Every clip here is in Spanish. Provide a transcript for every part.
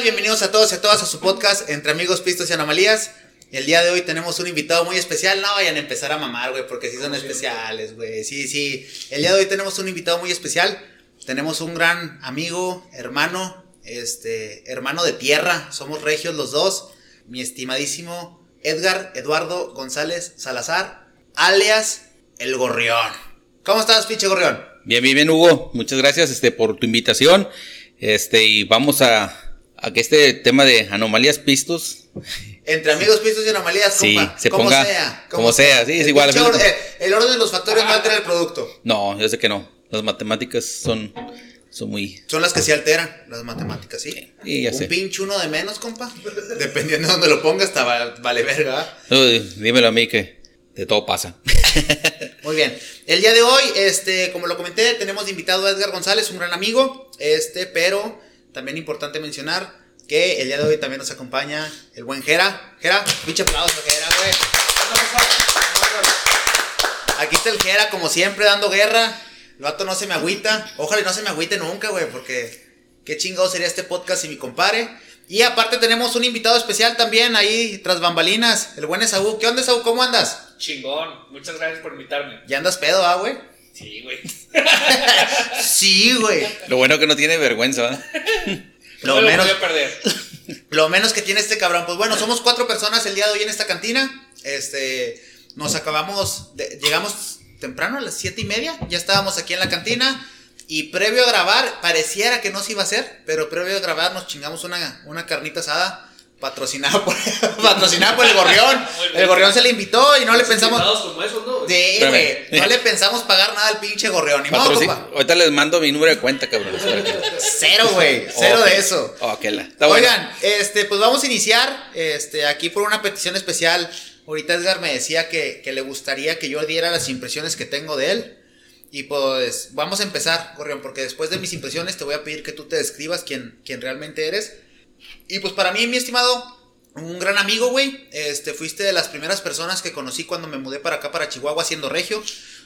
tal? Bienvenidos a todos y a todas a su podcast Entre Amigos, Pistos y Anomalías. El día de hoy tenemos un invitado muy especial. No vayan a empezar a mamar, güey, porque sí son especiales, güey. Sí, sí. El día de hoy tenemos un invitado muy especial. Tenemos un gran amigo, hermano, este, hermano de tierra. Somos regios los dos. Mi estimadísimo Edgar Eduardo González Salazar, alias El Gorrión. ¿Cómo estás, pinche Gorrión? Bien, bien, bien, Hugo. Muchas gracias este, por tu invitación. Este, y vamos a, a que este tema de anomalías pistos. Entre amigos, pistos y anomalías, Sí, compa. se como ponga- sea. como sea, sí, es El igual, pinche al or- final- eh, el orden de los factores no altera el producto. No, yo sé que no. Las matemáticas son, son muy. Son las que sí alteran, las matemáticas, ¿sí? Sí, ya Un sé. pinche uno de menos, compa. Dependiendo de dónde lo pongas, está va- vale verga. dímelo a mí que de todo pasa. Muy bien. El día de hoy, este, como lo comenté, tenemos de invitado a Edgar González, un gran amigo. Este, pero también importante mencionar que el día de hoy también nos acompaña el buen Jera. Jera, pinche aplauso, Jera, güey. Aquí está el Jera, como siempre, dando guerra. El vato no se me agüita. Ojalá y no se me agüite nunca, güey, porque qué chingado sería este podcast si mi compare. Y aparte tenemos un invitado especial también ahí, tras bambalinas, el buen Esaú. ¿Qué onda, Esaú? ¿Cómo andas? Chingón, muchas gracias por invitarme. Ya andas pedo, ah, güey. Sí, güey. Sí, güey. Lo bueno que no tiene vergüenza, ¿verdad? Lo No me menos, voy a perder. lo menos que tiene este cabrón. Pues bueno, somos cuatro personas el día de hoy en esta cantina. Este, nos acabamos, de- llegamos temprano a las siete y media. Ya estábamos aquí en la cantina. Y previo a grabar, pareciera que no se iba a hacer, pero previo a grabar nos chingamos una, una carnita asada. Patrocinada por, patrocinada por el gorrión. El gorrión se le invitó y no le pensamos. Como esos, ¿no? Sí, Espérame. güey. No le pensamos pagar nada al pinche gorrión. Ni modo, compa. Ahorita les mando mi número de cuenta, cabrón. Cero, güey. Cero de eso. Que la- Está bueno. Oigan, este, pues vamos a iniciar este, aquí por una petición especial. Ahorita Edgar me decía que, que le gustaría que yo diera las impresiones que tengo de él. Y pues vamos a empezar, Gorrión, porque después de mis impresiones te voy a pedir que tú te describas quién, quién realmente eres. Y pues para mí, mi estimado, un gran amigo, güey. Este, fuiste de las primeras personas que conocí cuando me mudé para acá, para Chihuahua, siendo regio.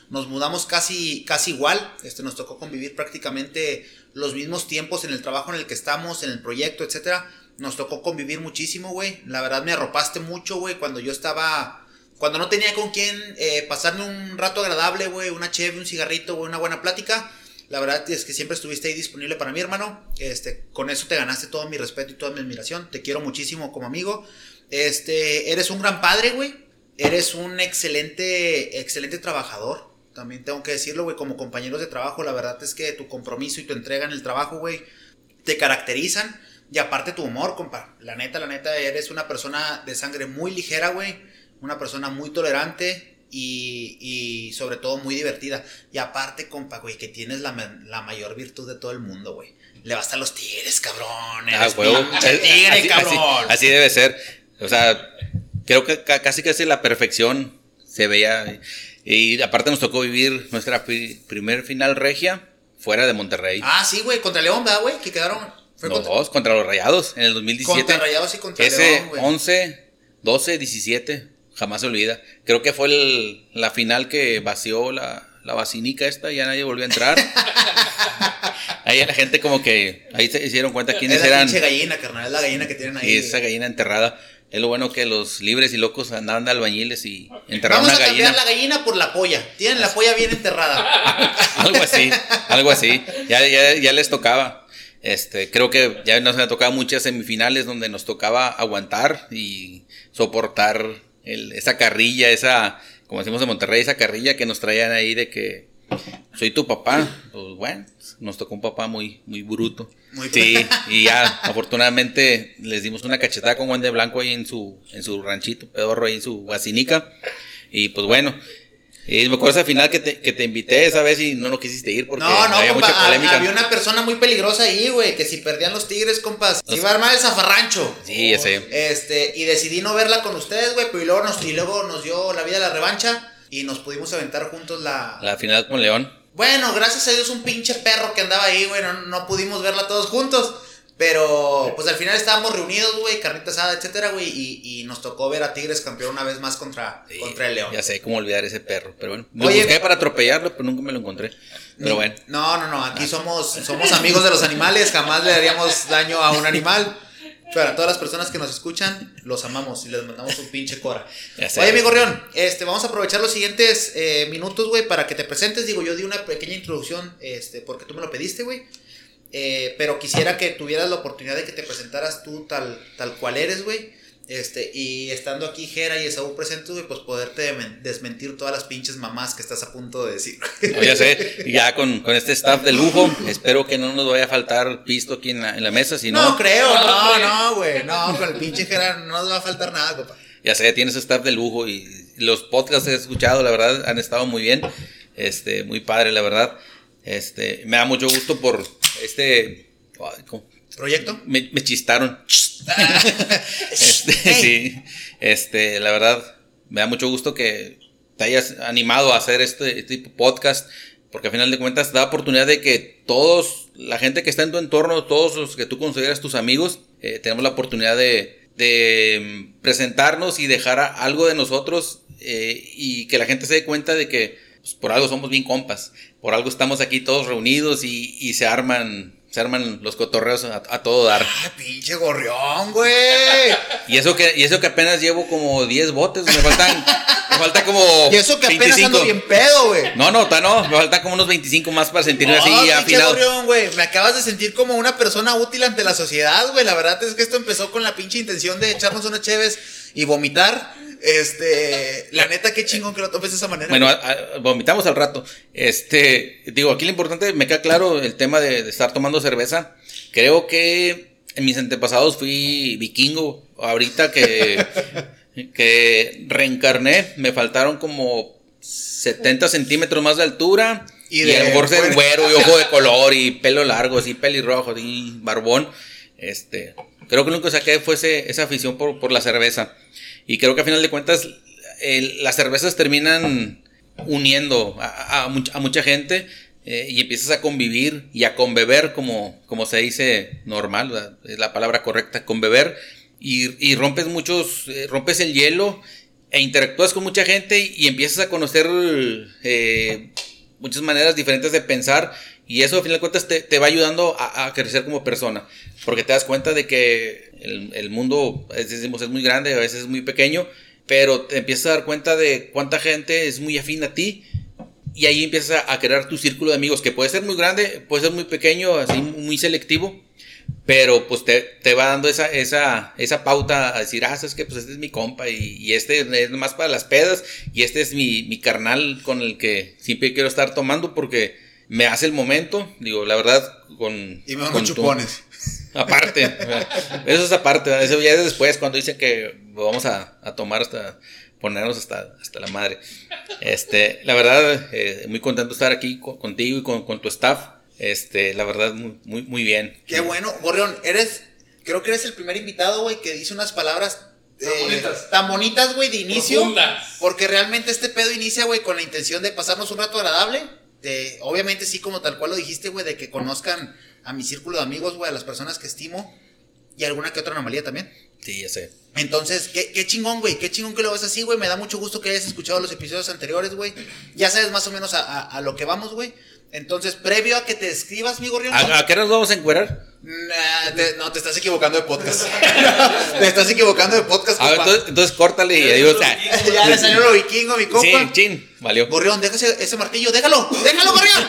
Nos mudamos casi, casi igual. Este, nos tocó convivir prácticamente los mismos tiempos en el trabajo en el que estamos, en el proyecto, etcétera. Nos tocó convivir muchísimo, güey. La verdad me arropaste mucho, güey, cuando yo estaba. Cuando no tenía con quién eh, pasarme un rato agradable, güey, una cheve, un cigarrito, güey, una buena plática. La verdad es que siempre estuviste ahí disponible para mí, hermano. Este, con eso te ganaste todo mi respeto y toda mi admiración. Te quiero muchísimo como amigo. Este, eres un gran padre, güey. Eres un excelente, excelente trabajador. También tengo que decirlo, güey, como compañeros de trabajo, la verdad es que tu compromiso y tu entrega en el trabajo, güey, te caracterizan. Y aparte tu humor, compa. La neta, la neta, eres una persona de sangre muy ligera, güey. Una persona muy tolerante y, y sobre todo muy divertida. Y aparte, compa, güey, que tienes la, la mayor virtud de todo el mundo, güey. Le vas a los tigres, cabrón. Ah, huevo. tigre, Así- cabrón. Así, así debe ser. O sea, creo que ca- casi casi la perfección se veía. Y aparte nos tocó vivir nuestra pri- primer final regia fuera de Monterrey. Ah, sí, güey, contra León, ¿verdad, güey? Que quedaron. Los contra, dos contra los Rayados en el 2017. contra Rayados y contra Ese León, güey. 11, 12, 17, jamás se olvida. Creo que fue el- la final que vació la, la vacinica esta, ya nadie volvió a entrar. ahí la gente como que, ahí se hicieron cuenta quiénes es la eran. gallina, carnal, es la gallina que tienen ahí. Esa gallina enterrada. Es lo bueno que los libres y locos andaban de albañiles y enterraron Vamos a una cambiar gallina. la gallina por la polla. Tienen la polla bien enterrada. algo así, algo así. Ya, ya, ya les tocaba. Este, creo que ya nos han tocado muchas semifinales donde nos tocaba aguantar y soportar el- esa carrilla, esa, como decimos en Monterrey, esa carrilla que nos traían ahí de que soy tu papá. Pues bueno, nos tocó un papá muy, muy bruto. Muy Sí, y ya, afortunadamente les dimos una cachetada con Juan de Blanco ahí en su, en su ranchito, pedorro ahí en su vacinica. Y pues bueno, y me acuerdo esa final que te, que te invité esa vez y no lo quisiste ir porque No, no, había compa, mucha ha- polémica. había una persona muy peligrosa ahí, güey, que si perdían los tigres, compas, se iba a armar el zafarrancho. Sí, ya sé. Este, y decidí no verla con ustedes, güey, pero y luego nos, y luego nos dio la vida la revancha y nos pudimos aventar juntos la... La final con León. Bueno, gracias a Dios un pinche perro que andaba ahí, güey, no, no pudimos verla todos juntos. Pero, pues al final estábamos reunidos, güey, carnita asada, etcétera, güey, y, y nos tocó ver a Tigres campeón una vez más contra, Sí, contra el León. Ya sé cómo olvidar ese perro, pero bueno. Lo Oye, busqué para atropellarlo, pero nunca me lo encontré. Pero bueno. No, no, no, aquí somos, somos amigos de los animales, jamás le daríamos daño a un animal. Para todas las personas que nos escuchan, los amamos y les mandamos un pinche cora. Sé. Oye, mi gorrión, este, vamos a aprovechar los siguientes eh, minutos, güey, para que te presentes. Digo, yo di una pequeña introducción, este, porque tú me lo pediste, güey. Eh, pero quisiera que tuvieras la oportunidad de que te presentaras tú tal, tal cual eres, güey. Este, y estando aquí Jera y Esaú presentes, güey, pues poderte desmentir todas las pinches mamás que estás a punto de decir. No, ya sé, ya con, con este staff de lujo, espero que no nos vaya a faltar pisto aquí en la, en la mesa, si No, no, creo, No, no, güey. no, con el pinche Jera no nos va a faltar nada, compa. ya sé, tienes staff de lujo y los podcasts que he escuchado, la verdad, han estado muy bien, este, muy padre, la verdad, este, me da mucho gusto por este. ¿Proyecto? me, me chistaron, Este, sí, este, la verdad, me da mucho gusto que te hayas animado a hacer este, este tipo de podcast, porque al final de cuentas da oportunidad de que todos, la gente que está en tu entorno, todos los que tú consideras tus amigos, eh, tenemos la oportunidad de, de mm, presentarnos y dejar a- algo de nosotros eh, y que la gente se dé cuenta de que pues, por algo somos bien compas, por algo estamos aquí todos reunidos y, y se arman, se arman los cotorreos a, a todo dar. ¡Ay, pinche gorrión, güey! Y eso que, y eso que apenas llevo como 10 botes, me faltan, me falta como Y eso que apenas 25. ando bien pedo, güey. No, no, ta- no, me faltan como unos 25 más para sentirme No, así pinche afilado. gorrión, güey. Me acabas de sentir como una persona útil ante la sociedad, güey. La verdad es que esto empezó con la pinche intención de echarnos unas cheves y vomitar. Este, la neta, qué chingón que lo tomes de esa manera. Bueno, güey. a- a- vomitamos al rato. Este, digo, aquí lo importante, me queda claro el tema de, de estar tomando cerveza. Creo que en mis antepasados fui vikingo. Ahorita que, que reencarné, me faltaron como 70 centímetros más de altura. Y Y, de- a lo mejor ser güero y ojo de color y pelo largo, así pelirrojo y barbón. Este, creo que lo único que saqué fue ese- esa afición por, por la cerveza. Y creo que a final de cuentas las cervezas terminan uniendo a, a much- a mucha gente eh, y empiezas a convivir y a conbeber como, como se dice normal, es la palabra correcta, conbeber. Y, y rompes muchos, eh, rompes el hielo e interactúas con mucha gente y empiezas a conocer eh, muchas maneras diferentes de pensar y eso al final de cuentas te, te va ayudando a, a crecer como persona porque te das cuenta de que el, el mundo veces decimos, es muy grande a veces es muy pequeño pero te empiezas a dar cuenta de cuánta gente es muy afín a ti y ahí empiezas a, crear tu círculo de amigos que puede ser muy grande puede ser muy pequeño así muy selectivo pero pues te, te va dando esa, esa, esa pauta a decir, ah, sabes que pues este es mi compa y, y este es más para las pedas y este es mi, mi carnal con el que siempre quiero estar tomando porque me hace el momento, digo, la verdad, con... y me con chupones. Aparte, eso es aparte, eso ya es después cuando dicen que vamos a, a tomar hasta ponernos hasta, hasta la madre. Este, la verdad, eh, muy contento de estar aquí co- contigo y con, con tu staff. Este, la verdad, muy, muy, muy bien. Qué bueno, gorrión. Eres, creo que eres el primer invitado, güey, que dice unas palabras Tan eh, bonitas. tan bonitas, güey, de inicio. Profundas. Porque realmente este pedo inicia, güey, con la intención de pasarnos un rato agradable. De, obviamente, sí, como tal cual lo dijiste, güey, de que conozcan a mi círculo de amigos, güey, a las personas que estimo. Y alguna que otra anomalía también. Sí, ya sé. Entonces, qué, qué chingón, güey. Qué chingón que lo ves así, güey. Me da mucho gusto que hayas escuchado los episodios anteriores, güey. Ya sabes más o menos a, a- a lo que vamos, güey. Entonces, previo a que te describas, mi gorrión. ¿A, a qué nos vamos a encuerar? Nah, te- no, te estás equivocando de podcast. te estás equivocando de podcast, entonces, entonces córtale y adiós. Ah, ya le salió lo vikingo, mi compa. Sí, chin, valió. Gorrión, deja ese, ese martillo, déjalo, déjalo, Gorrión.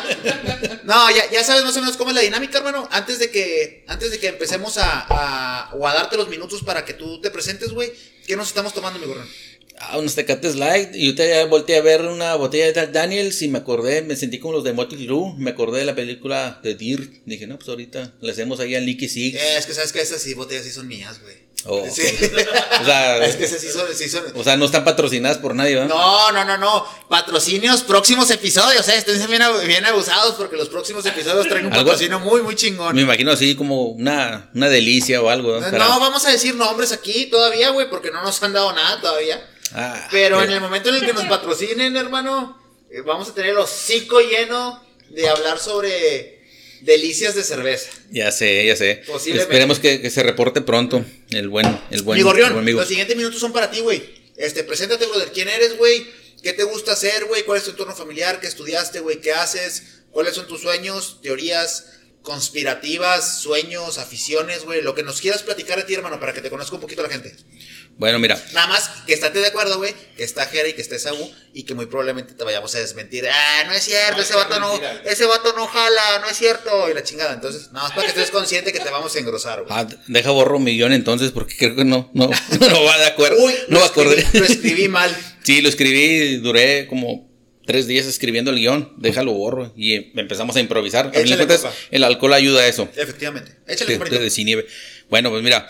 No, ya, ya sabes más o menos cómo es la dinámica, hermano. Antes de que, antes de que empecemos a, a- o a darte los minutos para que tú te presentes, güey, ¿qué nos estamos tomando, mi gorrión? Ah, unos tecates light. Y ahorita ya volteé a ver una botella de Jack Daniels y me acordé, me sentí como los de Motley Crue. Me acordé de la película de Dirt. Dije, no, pues ahorita le hacemos ahí al Nicky Six. Eh, es que sabes que esas sí, botellas sí son mías, güey. Oh. Sí. O sea, es que esas sí son, sí son. o sea, no están patrocinadas por nadie, ¿verdad? No, no, no, no. Patrocinios, próximos episodios, eh. Estén bien, bien abusados porque los próximos episodios traen un Algo- patrocinio muy, muy chingón. Me imagino así como una, una delicia o algo. ¿verdad? No, Para- vamos a decir nombres aquí todavía, güey, porque no nos han dado nada todavía. Ah, Pero en el momento en el que nos patrocinen, hermano, eh, vamos a tener el hocico lleno de hablar sobre delicias de cerveza. Ya sé, ya sé. Posiblemente. Esperemos que, que se reporte pronto el buen, el buen amigo. los siguientes minutos son para ti, güey. Este, preséntate, brother. ¿Quién eres, güey? ¿Qué te gusta hacer, güey? ¿Cuál es tu entorno familiar? ¿Qué estudiaste, güey? ¿Qué haces? ¿Cuáles son tus sueños, teorías, conspirativas, sueños, aficiones, güey, lo que nos quieras platicar de ti, hermano, para que te conozca un poquito la gente. Bueno, mira, Nada más que estate de acuerdo, güey, que está Jera y que esté Saúl y que muy probablemente te vayamos a desmentir. Ah, no es cierto, No, ese vato no, mentira. ese vato no jala, no es cierto, y la chingada. Entonces, nada más para que estés consciente que te vamos a engrosar, güey. ah, deja borro mi guion entonces porque creo que no, no, no va de acuerdo. Uy, no va a acordar. escribí, lo escribí mal. Sí, lo escribí, duré como tres días escribiendo el guion, déjalo borro y empezamos a improvisar. A cuentas, el alcohol ayuda a eso. Efectivamente. Échale, de desinibe. Bueno, pues mira,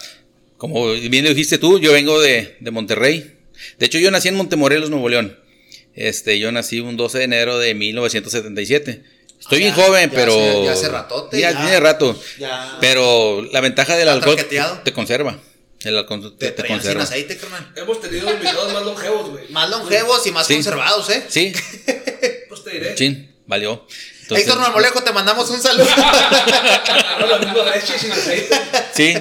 como bien lo dijiste tú, yo vengo de, de Monterrey. De hecho, yo nací en Montemorelos, Nuevo León. Este, yo nací un 12 de enero de 1977. Estoy Ah, bien joven, ya pero. hace- ya hace ratote, Ya, ya. tiene rato. Ya. Pero la ventaja del ¿Está alcohol te conserva. El alcohol Te te, te traían sin conserva. aceite, carnal. Hemos tenido invitados más longevos, güey. Más longevos y más Sí. conservados, ¿eh? Sí, Pues te diré. chin, valió. Entonces, Héctor Marmolejo, te mandamos un saludo. Sí,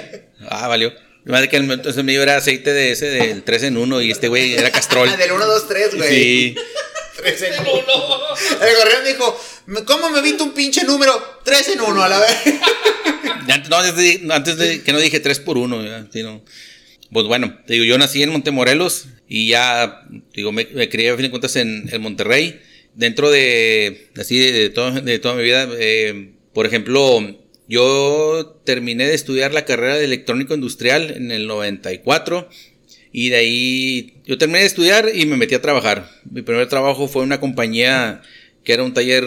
ah, valió. Madre que el, entonces mío era aceite de ese del 3 en 1 y este güey era castrol. Del 1, 2, 3, güey. Sí. Tres en No, uno. no. El gorrión dijo, ¿cómo me evito un pinche número? 3 en 1, a la vez. Antes, no, antes de, antes de que no dije 3 por 1. Pues bueno, te digo, yo nací en Montemorelos y ya, digo, me, me crié a fin de cuentas en, en Monterrey. Dentro de, así, de, de todo- de toda mi vida, eh, por ejemplo, yo terminé de estudiar la carrera de electrónico industrial en el 94. Y de ahí yo terminé de estudiar y me metí a trabajar. Mi primer trabajo fue en una compañía que era un taller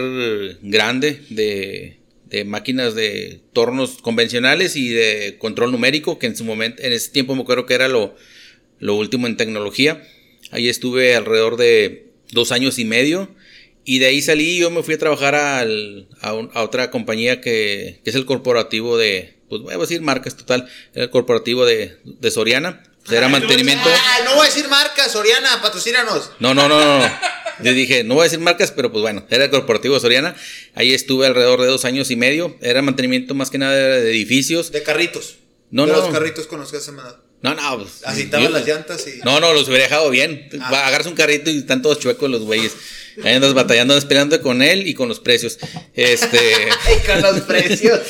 grande de, máquinas de tornos convencionales y de control numérico, que en su momento, en ese tiempo me acuerdo que era lo, lo último en tecnología. Ahí estuve alrededor de dos años y medio. Y de ahí salí y yo me fui a trabajar al- a, un- a otra compañía que, que es el corporativo de, pues voy a decir marcas total, era el corporativo de, de Soriana. Pues era mantenimiento. Ah, no voy a decir marcas, Soriana, patrocínanos. No, no, no, no. no. Yo dije, no voy a decir marcas, pero pues bueno, era el corporativo de Soriana. Ahí estuve alrededor de dos años y medio. Era mantenimiento más que nada de edificios. De carritos. No, de no. los carritos con los que da. No, no. Pues, Así estaban yo- las llantas y. No, no, los hubiera dejado bien. Ah. Agarras un carrito y están todos chuecos los güeyes. Ahí andas batallando, andas peleando con él y con los precios. Este. Ay, con los precios.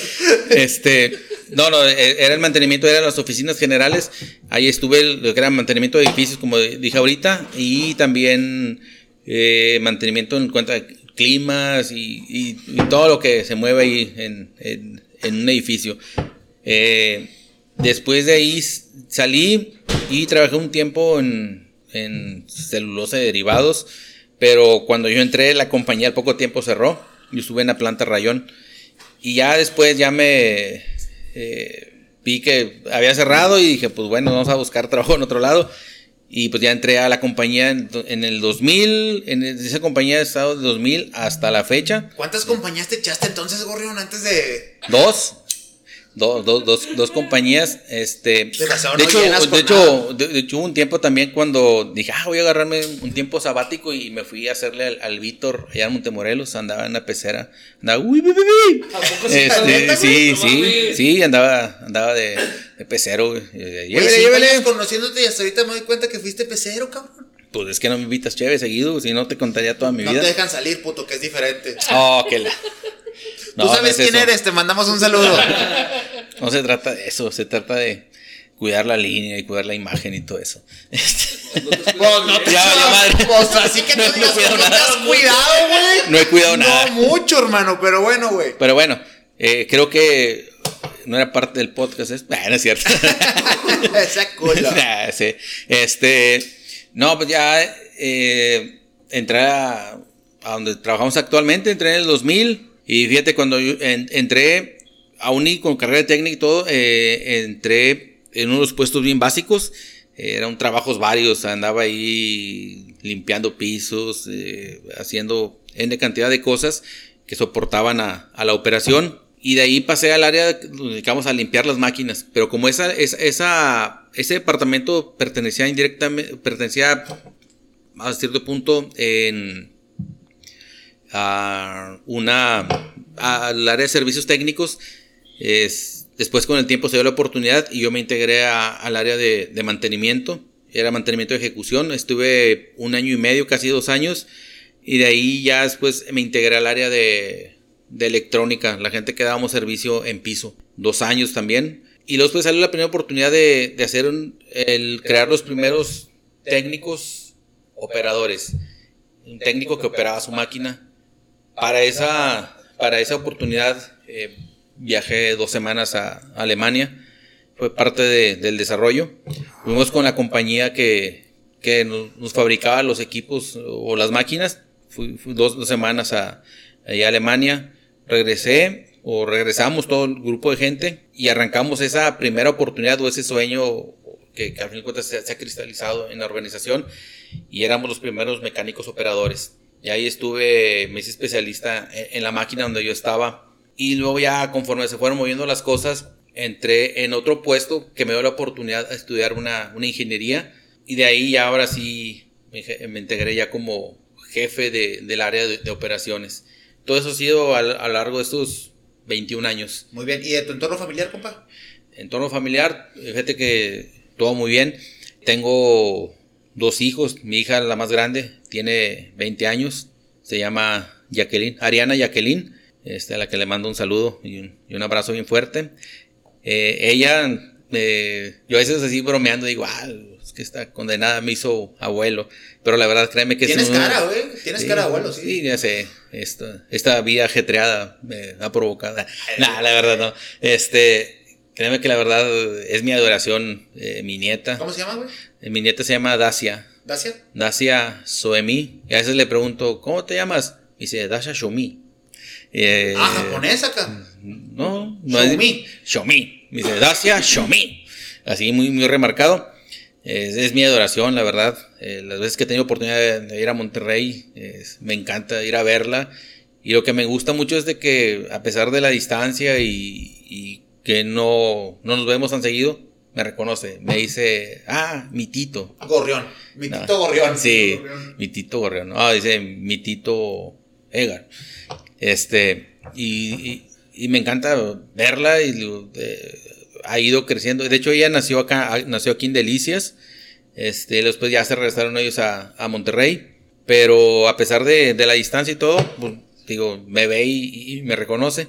Este, no, no, eh, era el mantenimiento, eran las oficinas generales. Ahí estuve, lo que era mantenimiento de edificios, como dije ahorita, y también eh, mantenimiento en cuanto a climas y, y- y todo lo que se mueve ahí en, en- en un edificio. Eh, después de ahí salí y trabajé un tiempo en, en celulosa de derivados, pero cuando yo entré, la compañía al poco tiempo cerró. Yo estuve en la planta Rayón. Y ya después ya me eh, vi que había cerrado y dije, pues bueno, vamos a buscar trabajo en otro lado. Y pues ya entré a la compañía en, en el 2000, en esa compañía he estado de 2000 hasta la fecha. ¿Cuántas compañías te echaste entonces, Gorrión, antes de. Dos. Dos, dos, dos, dos compañías, este, de no hecho, llenas de hecho, de, de hecho hubo un tiempo también cuando dije, ah, voy a agarrarme un tiempo sabático y me fui a hacerle al, al Víctor allá en Montemorelos, andaba en la pecera, andaba, uy, uy, uy. Este, ¿Neta, sí? No sí, sí, andaba, andaba de, de pecero, güey. Llévele, llévele. conociéndote y hasta ahorita me doy cuenta que fuiste pecero, cabrón. Pues es que no me invitas chévere seguido, si no te contaría toda mi No vida. te dejan salir, puto, que es diferente. Oh, que la. Tú No, sabes no es quién eso. eres, te mandamos un saludo. No se trata de eso, se trata de cuidar la línea y cuidar la imagen y todo eso. Este, Pues no te madre. Pues así que No, no, no digas cuidado que no te has cuidado, güey. No he cuidado nada. No mucho, hermano, pero bueno, güey. Pero bueno, eh, creo que no era parte del podcast. Es, no es cierto. Esa cola. Nah, sí. Este, no, pues ya eh, entré a, a donde trabajamos actualmente, entré en el 2000 y fíjate cuando yo en- entré aún y con carrera técnica y todo, eh, entré en unos puestos bien básicos, eh, eran trabajos varios, andaba ahí limpiando pisos, eh, haciendo N cantidad de cosas que soportaban a, a la operación. Y de ahí pasé al área nos dedicamos a limpiar las máquinas. Pero como esa, esa, esa- ese departamento pertenecía indirectamente, pertenecía a cierto punto en a una al área de servicios técnicos, es, después con el tiempo se dio la oportunidad y yo me integré a- al área de, de mantenimiento. Era mantenimiento de ejecución. Estuve un año y medio, casi dos años. Y de ahí ya después me integré al área de, de electrónica, la gente que dábamos servicio en piso, dos años también. Y luego después salió la primera oportunidad de, de hacer el crear los primeros técnicos operadores. Un técnico que operaba su máquina. Para esa, para esa oportunidad eh, viajé dos semanas a Alemania. Fue parte de- del desarrollo. Fuimos con la compañía que, que nos, fabricaba los equipos o las máquinas. Fui, dos, dos semanas a, Alemania. Regresé o regresamos todo el grupo de gente y arrancamos esa primera oportunidad o ese sueño que, que al fin de cuentas se, se ha cristalizado en la organización y éramos los primeros mecánicos operadores. Y ahí estuve, me hice especialista en, en la máquina donde yo estaba. Y luego ya conforme se fueron moviendo las cosas, entré en otro puesto que me dio la oportunidad de estudiar una, una ingeniería. Y de ahí ya ahora sí me, me integré ya como jefe de- del área de, de operaciones. Todo eso ha sido a, a lo largo de estos 21 años. Muy bien. ¿Y de tu entorno familiar, compa? Entorno familiar, fíjate que todo muy bien. Tengo dos hijos, mi hija la más grande tiene 20 años, se llama Jacqueline, Ariana Jacqueline, este, a la que le mando un saludo y un, y un abrazo bien fuerte. Eh, ella, eh, yo a veces así bromeando digo, ah, es que esta condenada me hizo abuelo, pero la verdad créeme que es Tienes un- cara, güey. Tienes Sí, cara de abuelo, sí. Sí, ya sé. Esta, esta vida ajetreada me ha provocado. Nah, la verdad no. Este, créeme que la verdad es mi adoración, eh, mi nieta. ¿Cómo se llama, güey? Eh, Mi nieta se llama Dacia. ¿Dacia? Dacia Soemi. Y a veces le pregunto, ¿cómo te llamas? Y dice, Dacia Shomi. Eh, ah, japonesa acá. No, no Xiaomi. es. Xiaomi. Me dice, Dacia Xiaomi. Así muy, muy remarcado. Es, es mi adoración, la verdad. Las veces que he tenido oportunidad de, ir a Monterrey, me encanta ir a verla. Y lo que me gusta mucho es de que, a pesar de la distancia y, y que no, no nos vemos tan seguido, me reconoce. Me dice, ah, mi tito. Gorrión. Mi No. tito Gorrión. Sí, Gorrión. mi tito Gorrión. Ah, dice mi tito Egar. Este, y, y- y me encanta verla y eh, ha ido creciendo. De hecho, ella nació acá, nació aquí en Delicias. Este, después ya se regresaron ellos a, a Monterrey. Pero a pesar de, de la distancia y todo, pues, digo, me ve y, y me reconoce.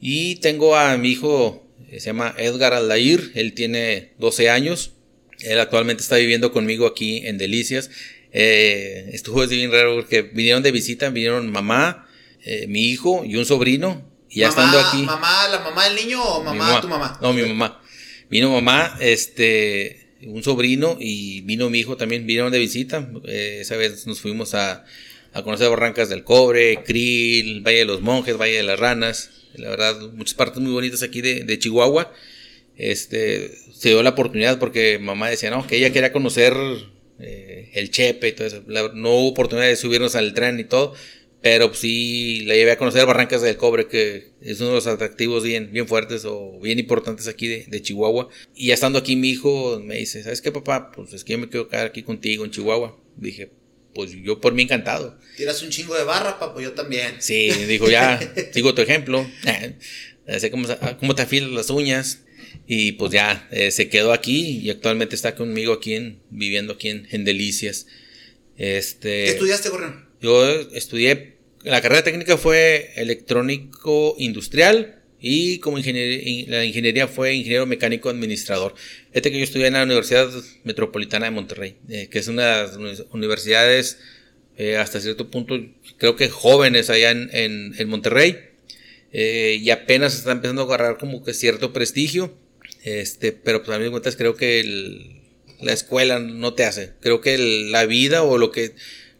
Y tengo a mi hijo, se llama Edgar Aldair, él tiene 12 años. Él actualmente está viviendo conmigo aquí en Delicias. Eh, estuvo bien raro porque vinieron de visita, vinieron mamá, eh, mi hijo y un sobrino. Y ya Mamá- estando aquí. ¿Mamá, la mamá del niño o mamá, tu mamá? No, mi mamá. Vino mamá, este, un sobrino y vino mi hijo también, vinieron de visita. Eh, esa vez nos fuimos a, a conocer Barrancas del Cobre, Krill, Valle de los Monjes, Valle de las Ranas. La verdad, muchas partes muy bonitas aquí de, de Chihuahua. Este, se dio la oportunidad porque mamá decía, no, que ella quería conocer eh, el Chepe y todo eso. La- no hubo oportunidad de subirnos al tren y todo, pero pues sí la llevé a conocer Barrancas del Cobre, que es uno de los atractivos bien, bien fuertes o bien importantes aquí de, de Chihuahua. Y ya estando aquí mi hijo me dice, ¿sabes qué papá? Pues es que yo me quiero quedar aquí contigo en Chihuahua. Dije, pues yo por mí encantado. Tiras un chingo de barra, papo, yo también. Sí, dijo, ya, sigo tu ejemplo. Sé cómo, cómo te afilas las uñas. Y pues ya, eh, se quedó aquí y actualmente está conmigo aquí, en, viviendo aquí en, en Delicias. Este, ¿Qué estudiaste, Gorrión? yo estudié, la carrera técnica fue electrónico industrial y como ingeniería, la ingeniería fue ingeniero mecánico administrador. Este que yo estudié en la Universidad Metropolitana de Monterrey, eh, que es una de las uni- universidades eh, hasta cierto punto, creo que jóvenes allá en, en- Monterrey, eh, y apenas está empezando a agarrar como que cierto prestigio, este, pero pues a mí de cuentas creo que la escuela no te hace, creo que la vida o lo que,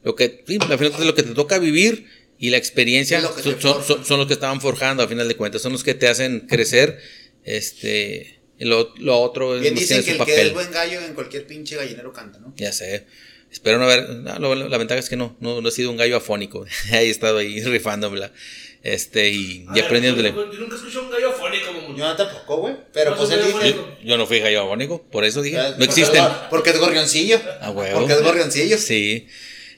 lo que, al final lo que te toca vivir y la experiencia lo que son, son- forja. son- son los que estaban forjando a final de cuentas, son los que te hacen crecer, este, lo, lo otro es Bien dicen tiene que su el que papel. es buen gallo en cualquier pinche gallinero canta, ¿no? Ya sé. Espero no haber. no, lo- la ventaja es que no, no, no he sido un gallo afónico. he estado ahí rifándomela. Este, y, y A ver, aprendiéndole. Yo, yo nunca escuché un gallo afónico, mamón. Yo no tampoco, güey. Pero No, pues él dice. Yo, yo no fui gallo afónico, por eso dije. No existen. Porque es gorrioncillo. A huevo. Porque es gorrioncillo. Sí.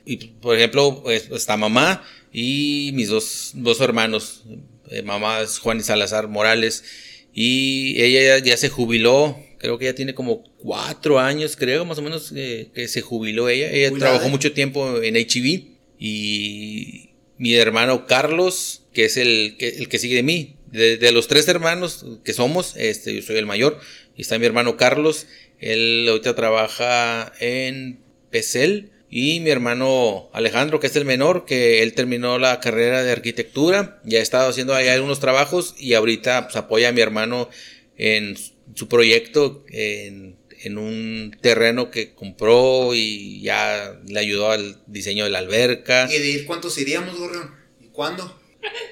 Y por ejemplo, pues, está mamá y mis dos, dos hermanos. Eh, mamá es Juan y Salazar Morales. Y ella ya, ya se jubiló. Creo que ya tiene como cuatro años, creo, más o menos, eh, que se jubiló ella. Ella Jubilada, trabajó ¿eh? mucho tiempo en HB. Y mi hermano Carlos que es el que, el que sigue de mí. De, de los tres hermanos que somos, este, yo soy el mayor, y está mi hermano Carlos, él ahorita trabaja en Pesel, y mi hermano Alejandro, que es el menor, que él terminó la carrera de arquitectura, ya ha estado haciendo ahí algunos trabajos y ahorita pues, apoya a mi hermano en su proyecto, en, en un terreno que compró y ya le ayudó al diseño de la alberca. ¿Y de ir cuántos iríamos, Gorrión? ¿Y cuándo?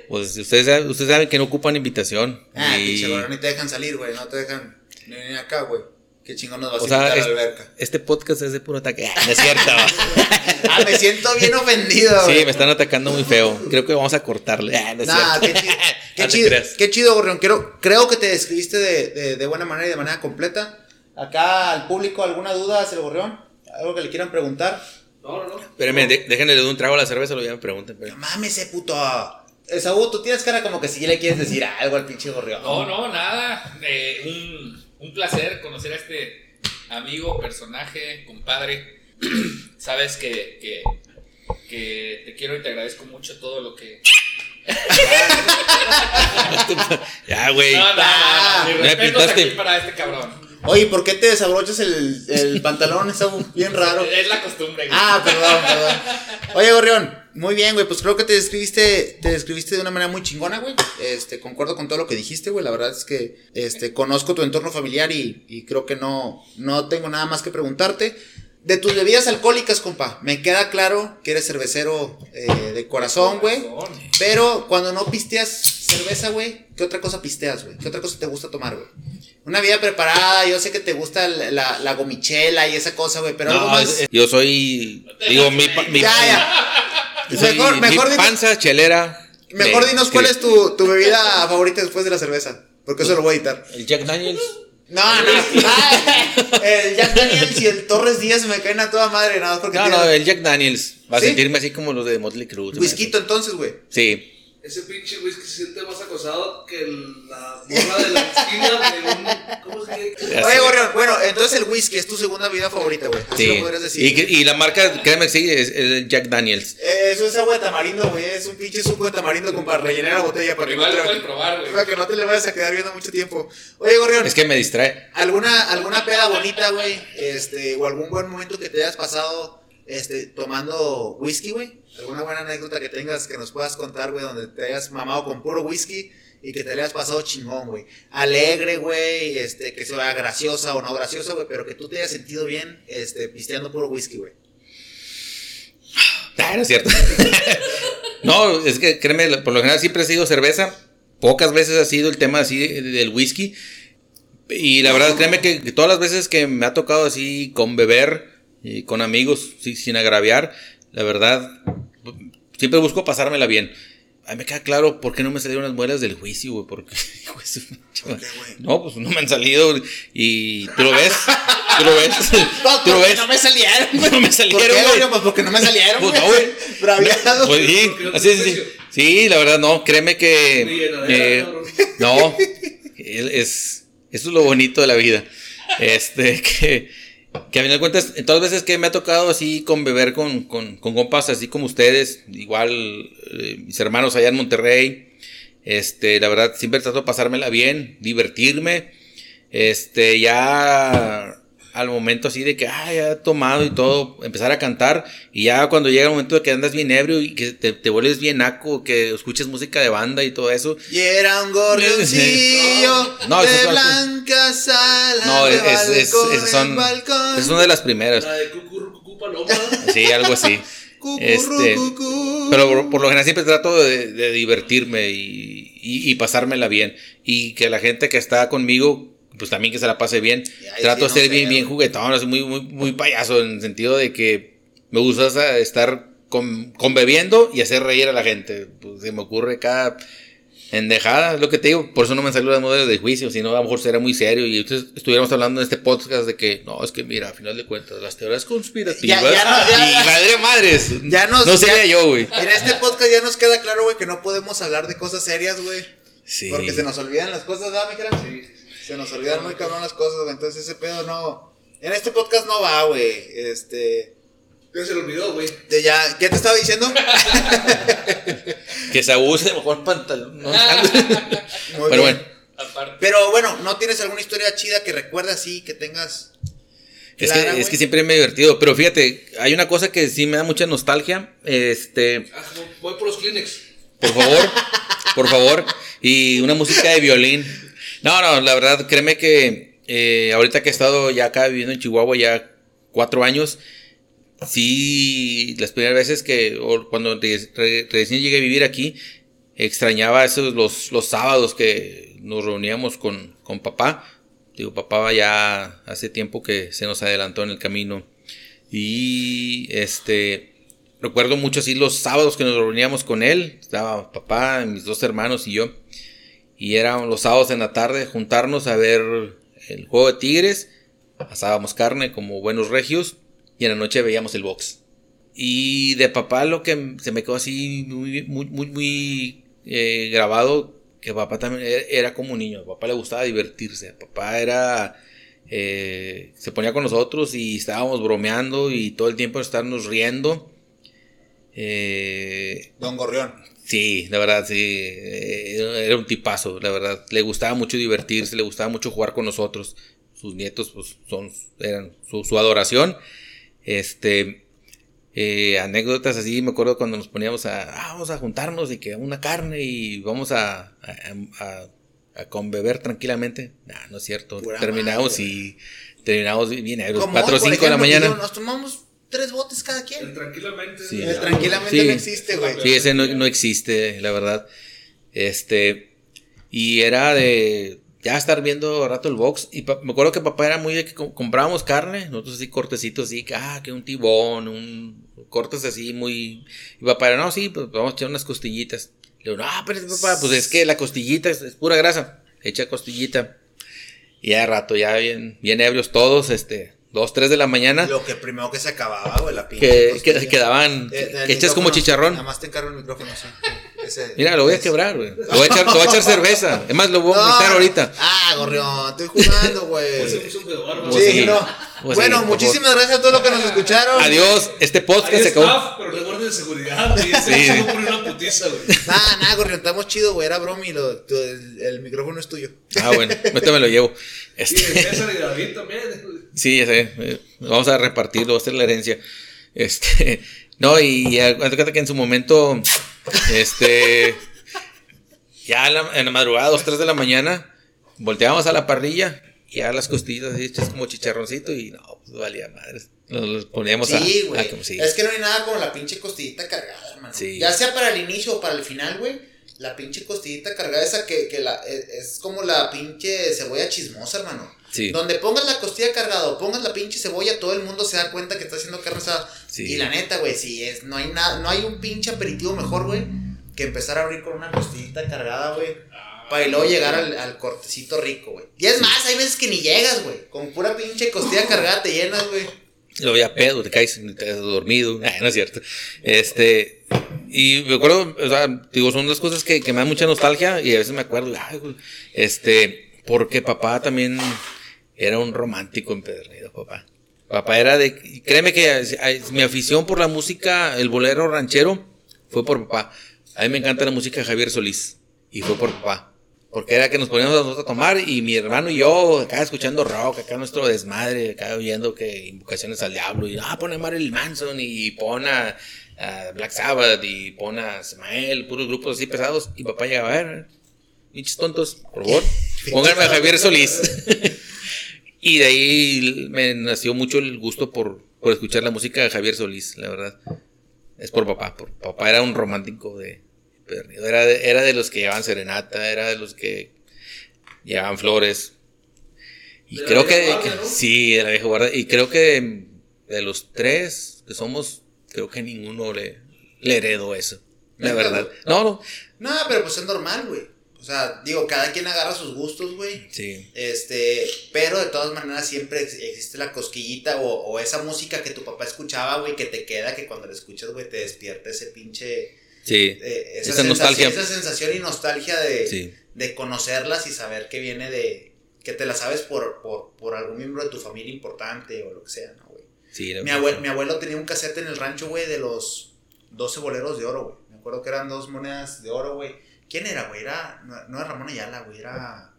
Pues ustedes, saben- ustedes saben que no ocupan invitación. Ah, y- Gorrión, ni te dejan salir, güey. No te dejan ni venir acá, güey. Qué chingón nos vas o a sea, es- a la alberca. este podcast es de puro ataque. Ah, No es cierto. Ah, me siento bien ofendido, sí, me están atacando muy feo. Creo que vamos a cortarle. Ah, no es Nah, cierto. qué chido, qué, No te chido qué chido, Gorrión. Creo, creo que te describiste de, de- de buena manera y de manera completa. Acá al público, ¿alguna duda hacia el Gorrión? ¿Algo que le quieran preguntar? No, no, no. Espérenme, déjenle de un trago a la cerveza, lo ya me pregunten. No pero- mames, ese puto. Esaú, tú tienes cara como que si le quieres decir algo al pinche Gorrión. No, no, nada. Eh, un, un placer conocer a este amigo, personaje, compadre. Sabes que, que, que te quiero y te agradezco mucho todo lo que. Ya, güey. No, no, no, no, Me pintaste. aquí para este cabrón. Oye, ¿por qué te desabrochas el, el pantalón, Esaú? Bien raro. Es la costumbre. güey. Ah, perdón, perdón. Oye, Gorrión, muy bien, güey. Pues creo que te describiste, te describiste de una manera muy chingona, güey. Este, concuerdo con todo lo que dijiste, güey. La verdad es que, este, conozco tu entorno familiar y, y creo que no, no tengo nada más que preguntarte. De tus bebidas alcohólicas, compa, me queda claro que eres cervecero eh, de corazón, güey. Pero cuando no pisteas cerveza, güey, ¿qué otra cosa pisteas, güey? ¿Qué otra cosa te gusta tomar, güey? Una vida preparada, yo sé que te gusta la, la, la gomichela y esa cosa, güey, pero algo más. es- yo soy. Digo, mi, mi, ya, ya. Mejor, mejor, dinos, panza chelera. mejor de- dinos cuál es tu, tu bebida favorita después de la cerveza. Porque eso lo voy a editar. El Jack Daniels. No, no. Ay, el Jack Daniels y el Torres Díaz me caen a toda madre, nada más porque No, tiene- no, el Jack Daniels. Va a sentirme así como los de Motley Crue. Whisky entonces, güey. Sí. Ese pinche whisky se siente más acosado que la morra de la esquina de un. ¿Cómo se Oye. Gorrión, bueno, entonces el whisky es tu segunda bebida favorita, güey. Así Sí. lo podrías decir. Y, que- y la marca, créeme que sí, es, es Jack Daniels. Eh, Eso es agua de tamarindo, güey. Es un pinche suco de tamarindo con para rellenar la botella para que, no Igual lo te, puedes probar, güey. para que no te le vayas a quedar viendo mucho tiempo. Oye, Gorrión, Es que me distrae. ¿alguna, alguna peda bonita, güey? Este, o algún buen momento que te hayas pasado este, tomando whisky, güey. ¿Alguna buena anécdota que tengas que nos puedas contar, güey, donde te hayas mamado con puro whisky y que te le hayas pasado chingón, güey? Alegre, güey, este, que sea graciosa o no graciosa, güey, pero que tú te hayas sentido bien, este, pisteando puro whisky, güey. Ah, no es cierto. no, es que créeme, por lo general siempre ha sido cerveza. Pocas veces ha sido el tema así de- del whisky. Y la verdad, créeme que, que todas las veces que me ha tocado así con beber y con amigos, sí, sin agraviar, la verdad, siempre busco pasármela bien. A mí me queda claro por qué no me salieron las muelas del juicio, güey. Porque, pinche madre. qué, güey? no, pues no me han salido. Y tú lo ves, tú lo ves, No, tú lo ves. no me salieron, güey. No me ¿Por salieron, qué, güey. Pues porque no me salieron, Pues güey. no, güey. Braviado. Pues sí, ¿Por no así, sí, precio? sí, la verdad no, créeme que eh, no, es eso es lo bonito de la vida, este que que a final de cuentas todas veces que me ha tocado así con beber con, con, con compas así como ustedes, igual eh, mis hermanos allá en Monterrey, este la verdad siempre trato de pasármela bien, divertirme, este ya al momento así de que, ah, ya he tomado y todo, empezar a cantar, y ya cuando llega el momento de que andas bien ebrio y que te, te vuelves bien naco, que escuches música de banda y todo eso. Y era un gorrioncillo No, de blancas alas No, es, es, es- esas son, esas son de las primeras. La de Cucú Paloma. Sí, algo así. Cucurru, Este, cucú. Pero por, por lo general siempre trato de, de divertirme y, y- y pasármela bien. Y que la gente que está conmigo, pues también que se la pase bien. Ay, trato sí, de no ser sé, bien, bien juguetón, así muy, muy, muy payaso, en el sentido de que me gusta estar con, con bebiendo y hacer reír a la gente. Pues se me ocurre cada endejada, es lo que te digo. Por eso no me salió las modelos de juicio, sino a lo mejor será muy serio. Y entonces estuviéramos hablando en este podcast de que, no, es que mira, a final de cuentas, las teorías conspirativas. Ya- ya no- ya- y madre madres. Ya nos- no sería ya- yo, güey. En este podcast ya nos queda claro, güey, que no podemos hablar de cosas serias, güey. Sí. Porque se nos olvidan las cosas, ¿verdad, mi cara? Se nos olvidan muy cabrón las cosas, güey. Entonces ese pedo no. En este podcast no va, güey. Este. Ya se lo olvidó, güey. De ya, ¿Qué te estaba diciendo? que se abuse mejor pantalón. ¿no? Muy Pero bien. bueno, Aparte. Pero bueno, ¿no tienes alguna historia chida que recuerdas así, que tengas? es, clara, que, es que siempre me he divertido. Pero fíjate, hay una cosa que sí me da mucha nostalgia. Este, Ah, Voy por los Kleenex. por favor, por favor. Y una música de violín. No, no, la verdad, créeme que eh, ahorita que he estado ya acá viviendo en Chihuahua ya cuatro años, sí, las primeras veces que, o cuando re- re- recién llegué a vivir aquí, extrañaba esos, los, los sábados que nos reuníamos con, con papá. Digo, papá ya hace tiempo que se nos adelantó en el camino. Y este, recuerdo mucho así los sábados que nos reuníamos con él. Estaba papá, mis dos hermanos y yo. Y eran los sábados en la tarde juntarnos a ver el juego de tigres. Asábamos carne como buenos regios. Y en la noche veíamos el box. Y de papá lo que se me quedó así muy, muy, muy, eh, grabado. Que papá también era, era como un niño. A papá le gustaba divertirse. Papá era... eh, se ponía con nosotros y estábamos bromeando y todo el tiempo estarnos riendo. Eh, Don Gorrión. Sí, la verdad, sí. eh, Era un tipazo, la verdad. Le gustaba mucho divertirse, le gustaba mucho jugar con nosotros. Sus nietos, pues, son, eran su, su adoración. Este, eh, anécdotas así, me acuerdo cuando nos poníamos a, ah, vamos a juntarnos y que una carne y vamos a, a, a, a conbeber tranquilamente. Nah, no es cierto. Pura terminamos madre. y terminamos bien negros. Como 4 o hoy, por 5 de la mañana. Nos tomamos tres botes cada El quien. tranquilamente. Sí. El tranquilamente Sí. no existe, güey. Sí, ese no, no existe, la verdad. Este, y era de ya estar viendo rato el box. Y me acuerdo que papá era muy de que com- comprábamos carne, nosotros así cortecitos, así, ah, que un tibón, un cortes así muy. Y papá era, no, sí, pues vamos a echar unas costillitas. Le digo, no, pero papá, pues es que la costillita es, es pura grasa, echa costillita. Y ya de rato, ya bien, bien ebrios todos, este, dos, tres de la mañana, Lo que primero que se acababa, güey, la pinche. que, quedaban, Eh, que echas como chicharrón. Nada más te encargo el micrófono, sí. Ese- Mira, lo voy a quebrar, güey. Lo voy a echar, lo voy a echar cerveza. Es más, lo voy a No, vomitar ahorita. Ah, gorrión, estoy jugando, güey. Pues. Pues Sí, sí. no. Pues bueno, sí, por muchísimas gracias a todos los que nos escucharon. Adiós. Este podcast se acabó. staff, pero recuerden de seguridad. Y Sí. sí. no por una putiza, güey. Nada, nada, gorrión, estamos chido, güey. Era broma y lo- tu- el, el micrófono es tuyo. Ah, bueno, ahorita me lo llevo. Este, César y David también. güey. sí, ya sé. eh, Vamos a repartirlo, va a ser la herencia. Este, no, y cuenta que en su momento, este, ya en la, en la madrugada, dos, tres de la mañana, volteábamos a la parrilla y ya las costillas así hechas como chicharroncito y no, pues valía madres. Nos los poníamos a. Sí, a güey. como sí. Es que no hay nada como la pinche costillita cargada, hermano. Sí. Ya sea para el inicio o para el final, güey. La pinche costillita cargada, esa que, que la, es, es como la pinche cebolla chismosa, hermano. Sí. Donde pongas la costilla cargada o pongas la pinche cebolla, todo el mundo se da cuenta que está haciendo carne asada. Sí. Y la neta, güey, sí, es, no hay nada, no hay un pinche aperitivo mejor, güey, que empezar a abrir con una costillita cargada, güey. Para y luego llegar al, al cortecito rico, güey. Y es más, hay veces que ni llegas, güey. Con pura pinche costilla cargada te llenas, güey. Lo veía pedo, te caes, te dormido. Ay, no es cierto. Este, y me acuerdo, o sea, digo, son las cosas que, que me dan mucha nostalgia y a veces me acuerdo, ay, güey, este, porque papá también era un romántico empedernido, papá. Papá era de, créeme que mi afición por la música, el bolero ranchero, fue por papá. A mí me encanta la música de Javier Solís y fue por papá. Porque era que nos poníamos nosotros a tomar y mi hermano y yo acá escuchando rock, acá nuestro desmadre, acá oyendo que invocaciones al diablo y ah, pon a Marilyn Manson y pon a, a Black Sabbath y pon a Smael, puros grupos así pesados y papá llegaba a ver, pinches tontos, por favor, pónganme a Javier Solís. y de ahí me nació mucho el gusto por, por escuchar la música de Javier Solís, la verdad. Es por papá, por papá era un romántico de Era de, era de los que llevaban serenata, era de los que llevaban flores. Y creo que, guardia, que- ¿no? sí, de la vieja guardia. Y creo que de los tres que somos, creo que ninguno le, le heredó eso. La ¿Neta, verdad. No, no. No, pero pues es normal, güey. O sea, digo, cada quien agarra sus gustos, güey. Sí. Este, pero de todas maneras siempre ex- existe la cosquillita o, o esa música que tu papá escuchaba, güey, que te queda, que cuando la escuchas, güey, te despierta ese pinche... Sí. eh, esa, Esa sensación- nostalgia. Esa sensación y nostalgia de, Sí. de conocerlas y saber que viene de... Que te la sabes por, por, por algún miembro de tu familia importante o lo que sea, ¿no, güey? Sí, la Mi abuelo, mi abuelo tenía un cassette en el rancho, güey, de los 12 boleros de oro, güey. Me acuerdo que eran dos monedas de oro, güey. ¿Quién era, güey? Era, no, no era Ramón Ayala, güey, era...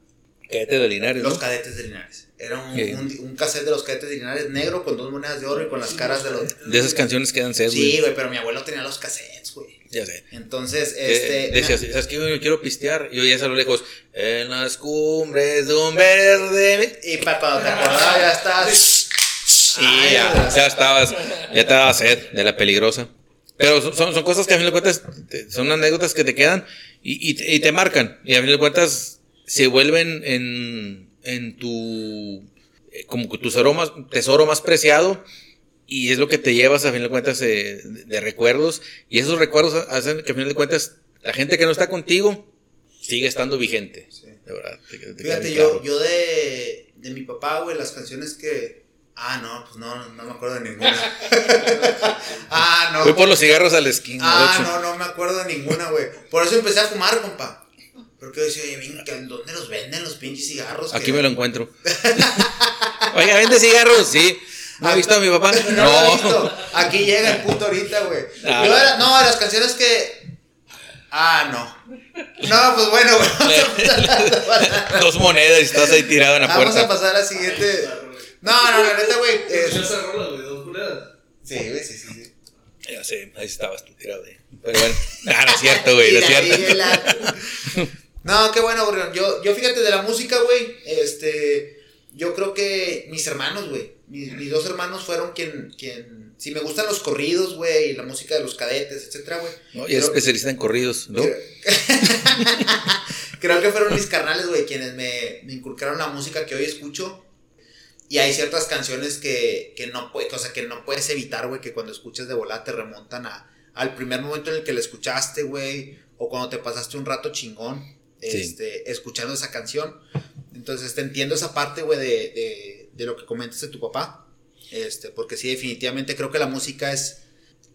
Cadete de Linares, Los ¿no? cadetes de Linares. Era un, Sí. un, un cassette de los cadetes de Linares negro con dos monedas de oro y con las caras de los... De esas canciones que dan sed, güey. Sí, güey, pero mi abuelo tenía los cassettes, güey. Ya sé. Entonces, Eh, este... decía, ¿sabes qué? Yo quiero pistear. Y oías a lo lejos, en las cumbres de un verde. Y cuando te ya estás... Sí, Ay, ya, ya estabas, ya te daba sed de la peligrosa. Pero son- cosas que a fin de cuentas son anécdotas que te quedan y, y te- y te marcan. Y a fin de cuentas se vuelven en, en tu, eh, como que tu tesoro más, tesoro más preciado. Y es lo que te llevas a fin de cuentas eh, de, de recuerdos. Y esos recuerdos hacen que a fin de cuentas la gente que no está contigo sigue estando vigente. Sí. De verdad. te- te Fíjate, yo, yo de, de mi papá, güey, las canciones que... Ah, no, pues no, no me acuerdo de ninguna. ah, no. Voy por los cigarros a la esquina. Ah, no, no me acuerdo de ninguna, güey. Por eso empecé a fumar, compa. Porque yo decía, oye, ven, ¿que- ¿dónde los venden los pinches cigarros? Aquí Que- me lo encuentro. Oiga, ¿vende cigarros? Sí. ¿No ha visto a mi papá? No, lo he visto. Aquí llega el puto ahorita, güey. Yo no. era- no, las canciones que. Ah, no. No, pues bueno, güey. Vamos a Dos monedas y estás ahí tirado en la Vamos a puerta. pasar a la siguiente. No, no, la neta, güey. es- Esa rola, güey, dos monedas. Sí, güey, sí, sí, sí. Ya sé, ahí estabas tú tirado. ahí. Pero bueno, ah, no es cierto, güey, no es cierto. No, qué bueno, Gorrión. Yo, yo fíjate de la música, güey. Este. Yo creo que mis hermanos, güey. Mis, mis dos hermanos fueron quien, quien. Si me gustan los corridos, güey, y la música de los cadetes, etcétera, güey. No, y es especialista en corridos, ¿no? Creo, creo que fueron mis carnales, güey, quienes me, me inculcaron la música que hoy escucho. Y hay ciertas canciones que, que no puedes, o sea, que no puedes evitar, güey, que cuando escuchas de volada te remontan a, al primer momento en el que la escuchaste, güey, o cuando te pasaste un rato chingón, Sí. este, escuchando esa canción. Entonces te entiendo esa parte, güey, de, de, de lo que comentas de tu papá. Este, porque sí, definitivamente creo que la música es,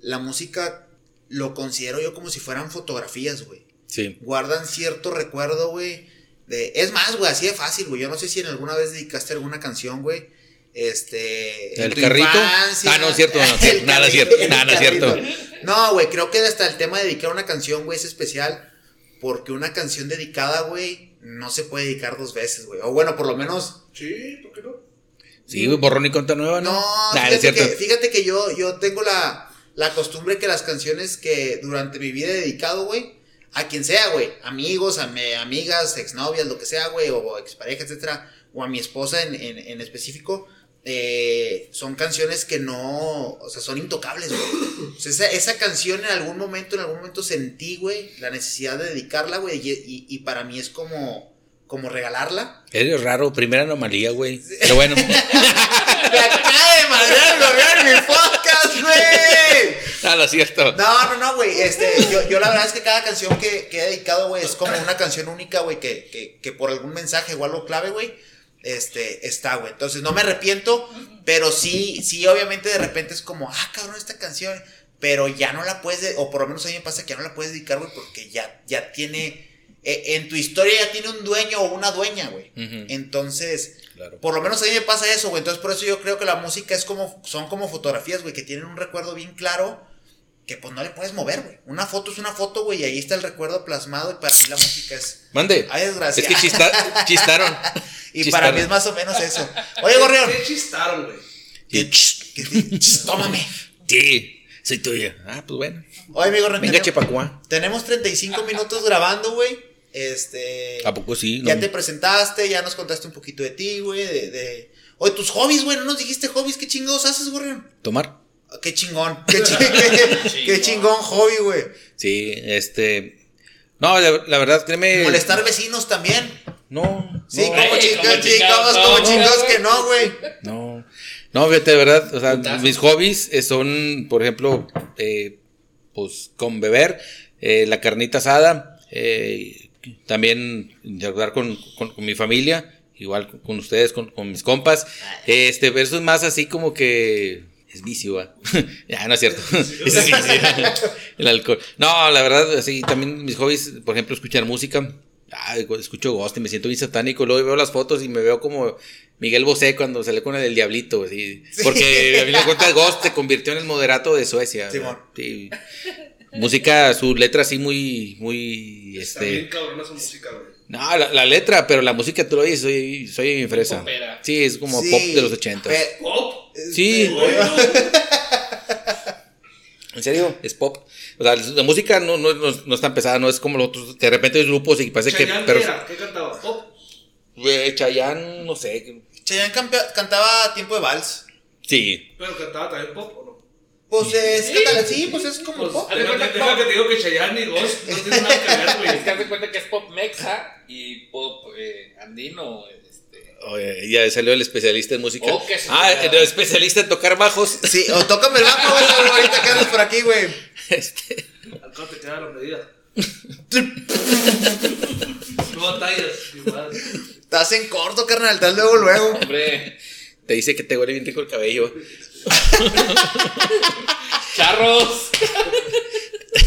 la música lo considero yo como si fueran fotografías, güey Sí. guardan cierto recuerdo, güey. De, es más, güey, así de fácil, güey. Yo no sé si en alguna vez dedicaste alguna canción, güey. Este. ¿El carrito? infancia. Ah, no, es cierto, no, no, El nada es carrito, cierto, nada es cierto. carrito. No, güey, creo que hasta el tema de dedicar una canción, güey, es especial. Porque una canción dedicada, güey, no se puede dedicar dos veces, güey. O bueno, por lo menos. Sí, ¿por qué no? Sí, güey, borrón y cuenta nueva, ¿no? No, Nah, fíjate, cierto. que, fíjate que yo, yo tengo la, la costumbre que las canciones que durante mi vida he dedicado, güey, a quien sea, güey, amigos, a mi- amigas, exnovias, lo que sea, güey, o expareja, etcétera, o a mi esposa en, en, en específico, eh, son canciones que no, o sea, son intocables, güey. O sea, esa, esa canción en algún momento, en algún momento sentí, güey, la necesidad de dedicarla, güey, y, y- y para mí es como, como regalarla. Eres raro, primera anomalía, güey. Pero bueno, ¡Me acaba de madrear en mi podcast, güey! no es cierto. No, no, no, güey. Este, yo, yo la verdad es que cada canción que, que he dedicado, güey, es como una canción única, güey, que, que, que por algún mensaje o algo clave, güey, este, está, güey. Entonces no me arrepiento, pero sí, sí, obviamente de repente es como, ah, cabrón, esta canción, pero ya no la puedes, de- o por lo menos a mí me pasa que ya no la puedes dedicar, güey, porque ya, ya tiene, eh, en tu historia ya tiene un dueño o una dueña, güey. Entonces, Claro. por lo menos a mí me pasa eso, güey. Entonces, por eso yo creo que la música es como, son como fotografías, güey, que tienen un recuerdo bien claro que pues no le puedes mover, güey. Una foto es una foto, güey, y ahí está el recuerdo plasmado y para mí la música es... Mande. Ay, desgracia. Es que chista- chistaron. y para mí es más o menos eso. Oye, Gorrión. ¿Qué chistaron, güey? Tómame. Sí, soy tuya. Ah, pues bueno. Oye, mi Gorrión. Venga, tenemos- Chepacuá. Tenemos 35 minutos grabando, güey. Este... ¿A poco sí? Ya No. te presentaste, ya nos contaste un poquito de ti, güey, de, de... Oye, tus hobbies, güey, no nos dijiste hobbies, ¿qué chingados haces, Gorrión? ¿Tomar? Qué chingón, qué, chi- qué- qué chingón hobby, güey. Sí, este. No, la, la verdad, créeme. Molestar vecinos también. No. Sí, no, como Ey, chicos, como chicos, chingados, como no, chingados no, que no, güey. No. No, fíjate, de verdad, o sea, mis hobbies eh, son, por ejemplo, eh, pues con beber, eh, la carnita asada, eh, también interactuar con, con- con mi familia, igual con, con ustedes, con, con mis compas. Este, pero eso es más así como que es vicio, ¿va? ya, no es cierto. Ese es vicio. El alcohol. No, la verdad, así también mis hobbies, por ejemplo, escuchar música. Ay, escucho Ghost y me siento bien satánico. Luego veo las fotos y me veo como Miguel Bosé cuando sale con el del Diablito. Porque a mí me cuenta Ghost se convirtió en el moderato de Suecia. Sí. Música, su letra así muy, muy, Está bien este... cabrona su música, güey. No, la, la letra, pero la música tú lo oyes, soy, soy bien fresa. popera. Sí, es como Sí, pop de los 80. pe- ¿Pop? Sí. En serio, es pop. O sea, la música no, no, no, no es tan pesada, no es como los otros, de repente hay grupos y parece que... Pero, ¿qué era? ¿Qué cantaba? ¿Pop? Güey, Chayanne, no sé. Chayanne cantaba tiempo de vals. Sí. ¿Pero cantaba también pop o no? Pues es, Sí. sí, pues es como Pues, pop. Haz de cuenta que deja pop. que te digo que Chayanne y Ghost no tienen nada que ver, Es que güey. haz de cuenta que es pop mexa y pop eh, andino. Este. Oye, ya salió el especialista en música. Oh, que ah, el especialista en tocar bajos. Sí, o tócame el bajo, güey, ahorita que andas por aquí, güey. Este, Acá te queda la medida. no batallas, igual. Estás en corto, carnal, estás luego, luego. Hombre, te dice que te huele bien rico el cabello. charros.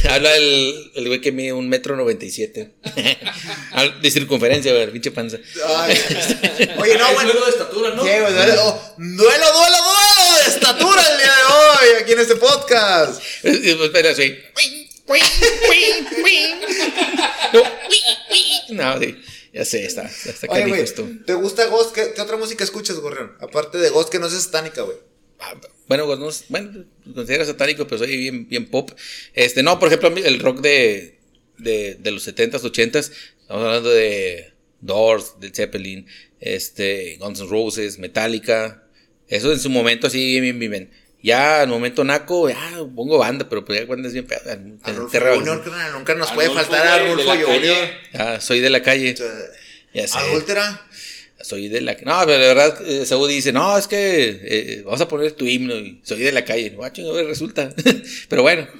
Habla el, el güey que mide un metro noventa y siete. De circunferencia, güey, pinche panza. Ay, Oye, no, bueno. juego de estatura, ¿no? Sí, güey, duelo, oh, duelo, duelo, duelo de estatura el día de hoy aquí en este podcast. Y pues, Espera, sí. No, No, sí. Ya sé, está, está Oye, güey, esto. ¿te gusta Ghost? ¿Qué, qué otra música escuchas, Gorrión? Aparte de Ghost, que no es satánica, güey. Bueno, pues, no, es- bueno, considero satánico, pero soy bien, bien pop. Este, no, por ejemplo, a el rock de, de, de los 70s, 80s, estamos hablando de Doors, de Zeppelin, este, Guns N' Roses, Metallica. Eso en su momento así bien, bien, bien. Ya al momento naco, ya pongo banda, pero pues ya cuando es bien pedo. nunca nos puede faltar de Arnulfo Junior. Ah, soy de la calle. Adúltera. Soy de la No, pero la verdad, eh, Saúl dice, no, es que eh, vamos a poner tu himno y soy de la calle. No, chingo, güey, resulta. pero bueno.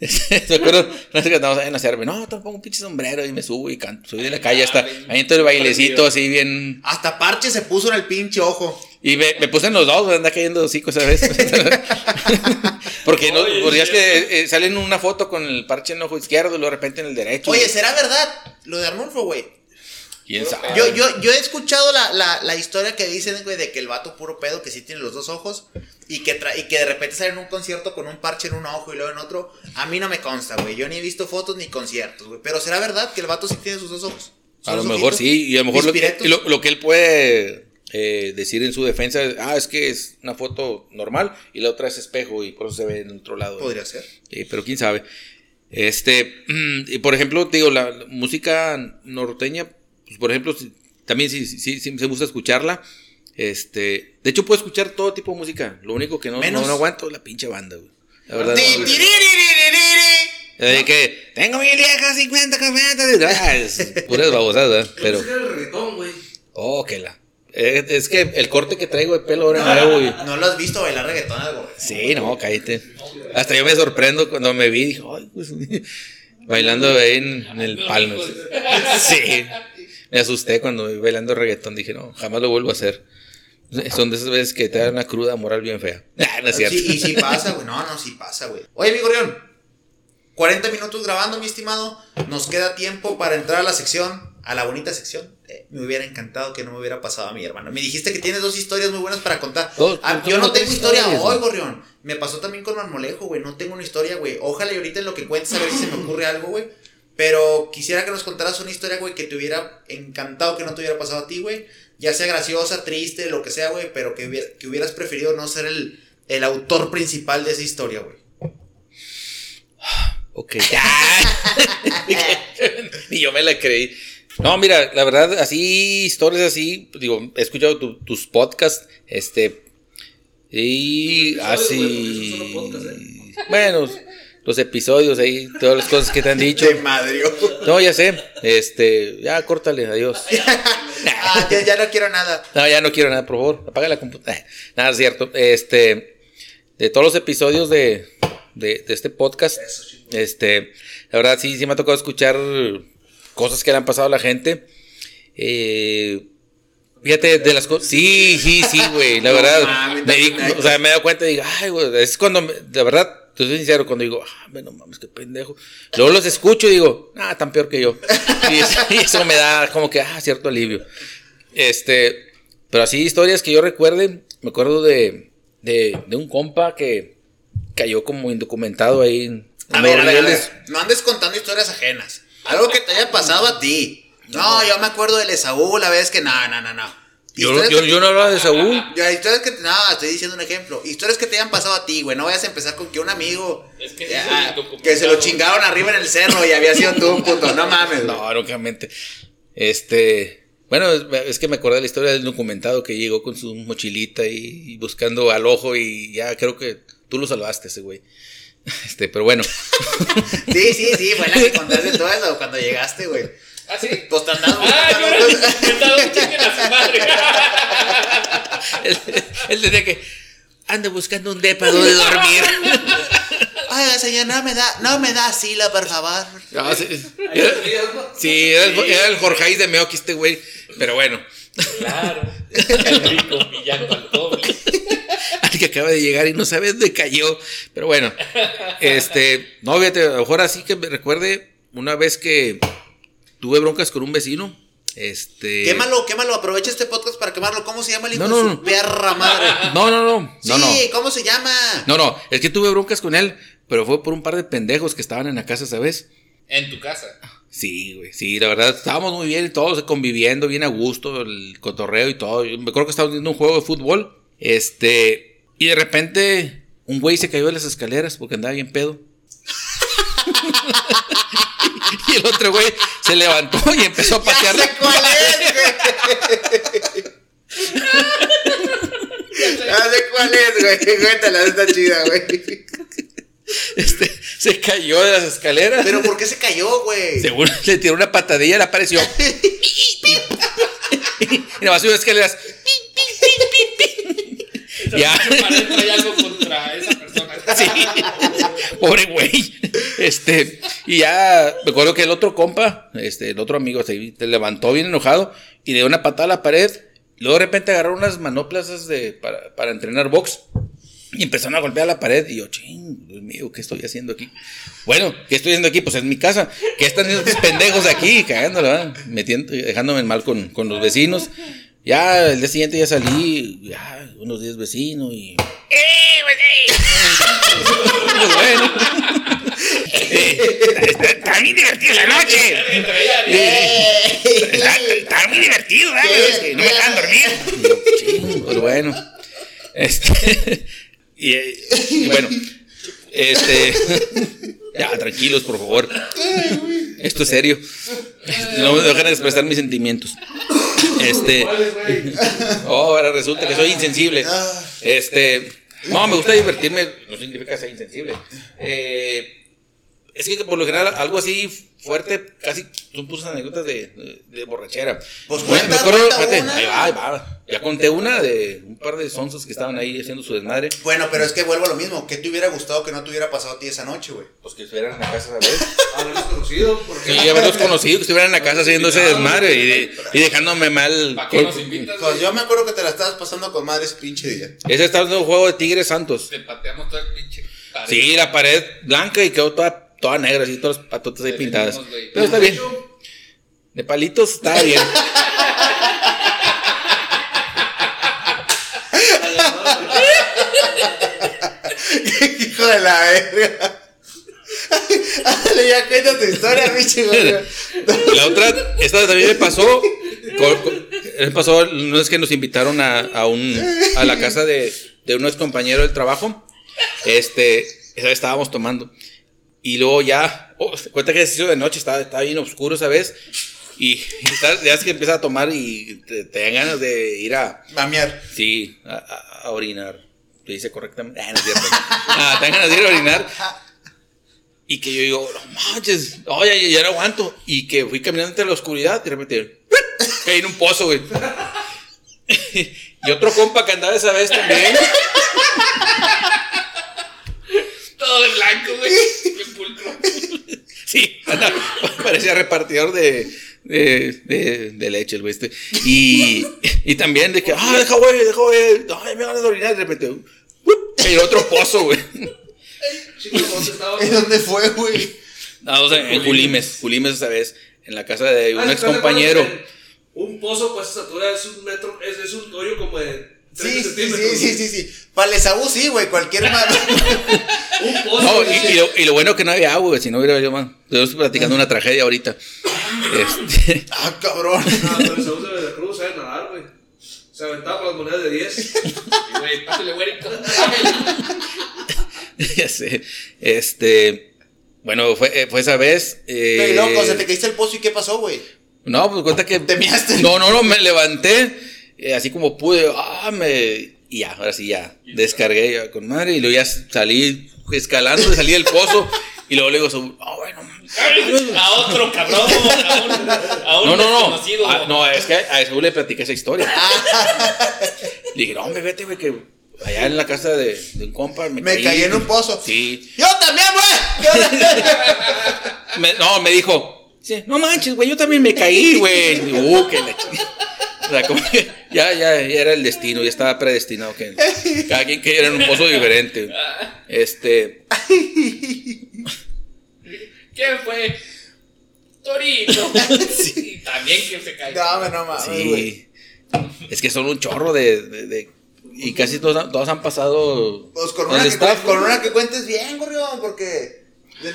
Me acuerdo, no sé que andamos en hacerme, no, te pongo un pinche sombrero y me subo y canto. Soy de la calle hasta ahí en todo el bailecito así bien. Hasta parche se puso en el pinche ojo. Y me, me puse en los dos, anda cayendo hocico esa vez. porque no, porque es que eh, salen una foto con el parche en el ojo izquierdo y luego de repente en el derecho. Oye, ¿será verdad lo de Arnulfo, güey? ¿Quién sabe? Yo, yo, yo he escuchado la, la, la historia que dicen, güey, de que el vato puro pedo, que sí tiene los dos ojos, y que, tra- y que de repente sale en un concierto con un parche en un ojo y luego en otro. A mí no me consta, güey. Yo ni he visto fotos ni conciertos, güey. Pero ¿será verdad que el vato sí tiene sus dos ojos? A ¿Sus lo mejor sí, y a lo mejor lo que, lo, lo que él puede eh, decir en su defensa es, ah, es que es una foto normal y la otra es espejo y por eso se ve en otro lado. Podría ser. Sí, pero quién sabe. Este, y por ejemplo, digo, la música norteña, pues por ejemplo, si- también sí, sí, sí, sí me gusta escucharla. Este, de hecho puedo escuchar todo tipo de música, lo único que no, Menos- no, no aguanto es la pinche banda, güey. La verdad. No, güey. De que tengo mi vieja 50 camionetas. Ah, es puras babosadas, pero. Es el reggaetón, güey. Oh, que la. Eh, es que el corte que traigo de pelo ahora nuevo y. No lo has visto bailar reggaetón, algo. Sí, no, cállate. Hasta yo me sorprendo cuando me vi, dije, ay, pues, bailando ahí en, en el palmo. Sí. Me asusté cuando bailando reggaetón, dije, no, jamás lo vuelvo a hacer. Son de esas veces que te dan una cruda moral bien fea. Ah, no es cierto. Sí, y sí pasa, güey. No, no, sí pasa, güey. Oye, mi gorrión. 40 minutos grabando, mi estimado. Nos queda tiempo para entrar a la sección, a la bonita sección. Eh, me hubiera encantado que no me hubiera pasado a mi hermano. Me dijiste que tienes dos historias muy buenas para contar. Ah, son yo no tengo historia hoy, gorrión. Me pasó también con Marmolejo, güey. No tengo una historia, güey. Ojalá y ahorita en lo que cuentes a ver si se me ocurre algo, güey. Pero quisiera que nos contaras una historia, güey, que te hubiera encantado que no te hubiera pasado a ti, güey. Ya sea graciosa, triste, lo que sea, güey. Pero que, hubiera- que hubieras preferido no ser el, el autor principal de esa historia, güey. Ok. Ni yo me la creí. No, mira, la verdad, así, historias así, pues, digo, he escuchado tu- tus podcasts, este, y así, ¿eh? bueno, los episodios ahí, todas las cosas que te han dicho. De madre. No, ya sé, este, ya córtale, adiós. ah, ya, ya no quiero nada. No, ya no quiero nada, por favor, apaga la computadora. Nada, es cierto. Este, de todos los episodios de, de, de este podcast, este, la verdad sí, sí me ha tocado escuchar cosas que le han pasado a la gente. Eh, fíjate, de las cosas, sí, sí, sí, güey, la verdad, me di- o sea, me he dado cuenta y digo, ay, güey, es cuando, me- la verdad, soy sincero, cuando digo, ah, no mames, qué pendejo. Luego los escucho y digo, ah, tan peor que yo. Y eso, y eso me da como que, ah, cierto alivio. Este, pero así historias que yo recuerde, me acuerdo de, de, de un compa que, cayó como indocumentado ahí. en A ver, a ver, a ver, no andes contando historias ajenas. Algo que te haya pasado a ti. No, yo me acuerdo del Esaú la vez que no, no, no, no. Yo, yo, que- yo no hablaba de Saúl. Ya, historias que no, estoy diciendo un ejemplo. Historias que te hayan pasado a ti, güey. No vayas a empezar con que un amigo Es que ya, documentado. que se lo chingaron arriba en el cerro y había sido tú, puto. No mames. No, lógicamente. Este. Bueno, es, es que me acordé de la historia del documentado que llegó con su mochilita y, y buscando al ojo y ya creo que tú lo salvaste ese güey. Este, pero bueno. Sí, sí, sí, fue la que contaste todo eso cuando llegaste, güey. ¿Ah, sí? Pues te andabas Ah, yo un chicken a su madre. él, tenía que. Anda buscando un depa donde dormir. Ay, señor, no me da, no me da asilo, por favor. No, sí, era, sí, era el, era el Jorge de Meoki este güey. Pero bueno. Claro. El rico humillando al pobre. Al que acaba de llegar y no sabe dónde cayó. Pero bueno. Este. No, fíjate, a lo mejor así que me recuerde una vez que tuve broncas con un vecino. Este. Quémalo, quémalo, aprovecha este podcast para quemarlo. ¿Cómo se llama el hijo No, de no, su no. perra madre? No, no, no. Sí, No, no. ¿cómo se llama? No, no. Es que tuve broncas con él. Pero fue por un par de pendejos que estaban en la casa, ¿sabes? En tu casa. Sí, güey, sí, la verdad, estábamos muy bien, todos conviviendo, bien a gusto, el cotorreo y todo. Yo me acuerdo que estábamos viendo un juego de fútbol, este, y de repente un güey se cayó de las escaleras porque andaba bien pedo. y el otro güey se levantó y empezó a Ya patear. sé cuál es, güey. Ya sé cuál es, güey. Cuéntala, está chida, güey. Este, se cayó de las escaleras. Pero ¿por qué se cayó, güey? Seguro le tiró una patadilla, le apareció. y nada más subió escaleras. Ya. Trae algo contra esa persona. Sí. Pobre güey. Este, y ya me acuerdo que el otro compa, este, el otro amigo se levantó bien enojado y le dio una patada a la pared. Luego de repente agarró unas manoplas de, para, para entrenar box. Y empezaron a golpear la pared. Y yo, ching, Dios mío, ¿qué estoy haciendo aquí? Bueno, ¿qué estoy haciendo aquí? Pues en mi casa. ¿Qué están haciendo estos pendejos aquí? Cagándolo, ¿verdad? Metiendo, dejándome mal con, con los vecinos. Ya el día siguiente ya salí, ya unos días vecino y. Pues bueno. Eh, está, está bien divertido la noche. Eh, Está, está muy divertido, que no me dejan dormir. "Ching, pues bueno. Este. Y, eh, y bueno. Este. Ya, tranquilos, por favor. Esto es serio. No me dejan expresar mis sentimientos. Este. Oh, ahora resulta que soy insensible. Este. No, me gusta divertirme. No significa ser insensible. Eh, es que por lo general algo así fuerte, casi son puras anécdotas de, de, de borrachera. Pues cuenta, me acuerdo, cuenta espérate, una. ahí va, ahí va. Ya conté una de un par de sonsos que estaban ahí haciendo su desmadre. Bueno, pero es que vuelvo a lo mismo. ¿Qué te hubiera gustado que no te hubiera pasado a ti esa noche, güey? Pues que estuvieran en la casa, ¿sabes? Haberlos conocido, porque Sí, haberlos conocido, que estuvieran en la casa haciendo ese desmadre y, de- y dejándome mal. ¿Para qué nos invitas? Pues yo me acuerdo que te la estabas pasando con madre ese pinche día. Ese estaba haciendo un juego de Tigres Santos. Te pateamos todo el pinche. pared. Sí, la pared blanca y quedó toda, toda negra, así, todas las patotas ahí Te pintadas. venimos, güey. Pero está bien. De palitos está bien. Hijo de la verga. Ándale, ya cuenta tu historia, güey. La otra, esta también me pasó. con- con- me pasó, no es que nos invitaron a, a un, a la casa de, de un ex compañero del trabajo. Este, esa vez estábamos tomando. Y luego ya, oh, cuenta que se hizo de noche, estaba, estaba bien oscuro esa vez. Y, y ya es que empiezas a tomar y te, te dan ganas de ir a, Mamear. Sí, a, a- a orinar. ¿Se dice correctamente? Ah, no es cierto. Ah, te dan ganas de ir a orinar. Y que yo digo, no manches, no, ya, ya, ya no aguanto. Y que fui caminando entre la oscuridad y de repente caí en un pozo, güey. y otro compa que andaba esa vez también. Todo de blanco, güey. Bien pulcro. Sí, parecía repartidor de, de, de, de leche el güey este. Y, y también de que, ah, deja, güey, deja, güey. Ay, me van a orinar. Y de repente, en otro pozo, güey. ¿En dónde fue, güey? No, o sea, en Julimes, Julimes esa vez, en la casa de un Ah, ex ¿estás de acuerdo compañero. Un pozo, pues, esa estatura es un metro, es, es un hoyo como de 30 Sí, sí, sí, sí, sí, sí. Para el Esaú sí, güey. Cualquier madre. Un pozo. No, y, y lo, y lo bueno que no había agua, güey, si no hubiera yo más. Yo estoy platicando una tragedia ahorita. Este, Ah, cabrón. No, pero el segundo de Veracruz sabe nadar, güey. Se aventaba con las monedas de 10. Y, güey, pásale, güerito. ya sé. Este, bueno, fue, eh, fue esa vez. eh, Pero loco, se te caíste el pozo y ¿qué pasó, güey? No, pues cuenta que. ¿Te miaste? No, no, no, me levanté. Eh, así como pude. Ah, me. Y ya, ahora sí ya. Descargué ya con madre. Y luego ya salí escalando, salí del pozo. Y luego le digo, ah, bueno. A otro cabrón, a un, a un No, no, no. desconocido. Ah, no, es que a Saúl le platiqué esa historia. le dije, no, hombre, vete, güey, que allá en la casa de, de un compa me, Me caí en un pozo. Sí. ¡Yo también, güey! Me- no, me dijo, sí, no manches, güey, yo también me caí, güey. Uh, que la chingada. O sea, como que ya, ya, ya era el destino, ya estaba predestinado que cada quien cayera en un pozo diferente. Este, ¿Quién fue? Torito. Sí. También que se cayó. No, no mames, güey. sí. Es que son un chorro de. de- de- y casi todos, han- todos han pasado. Pues con una, que, staff. con una que cuentes bien, gorrión, porque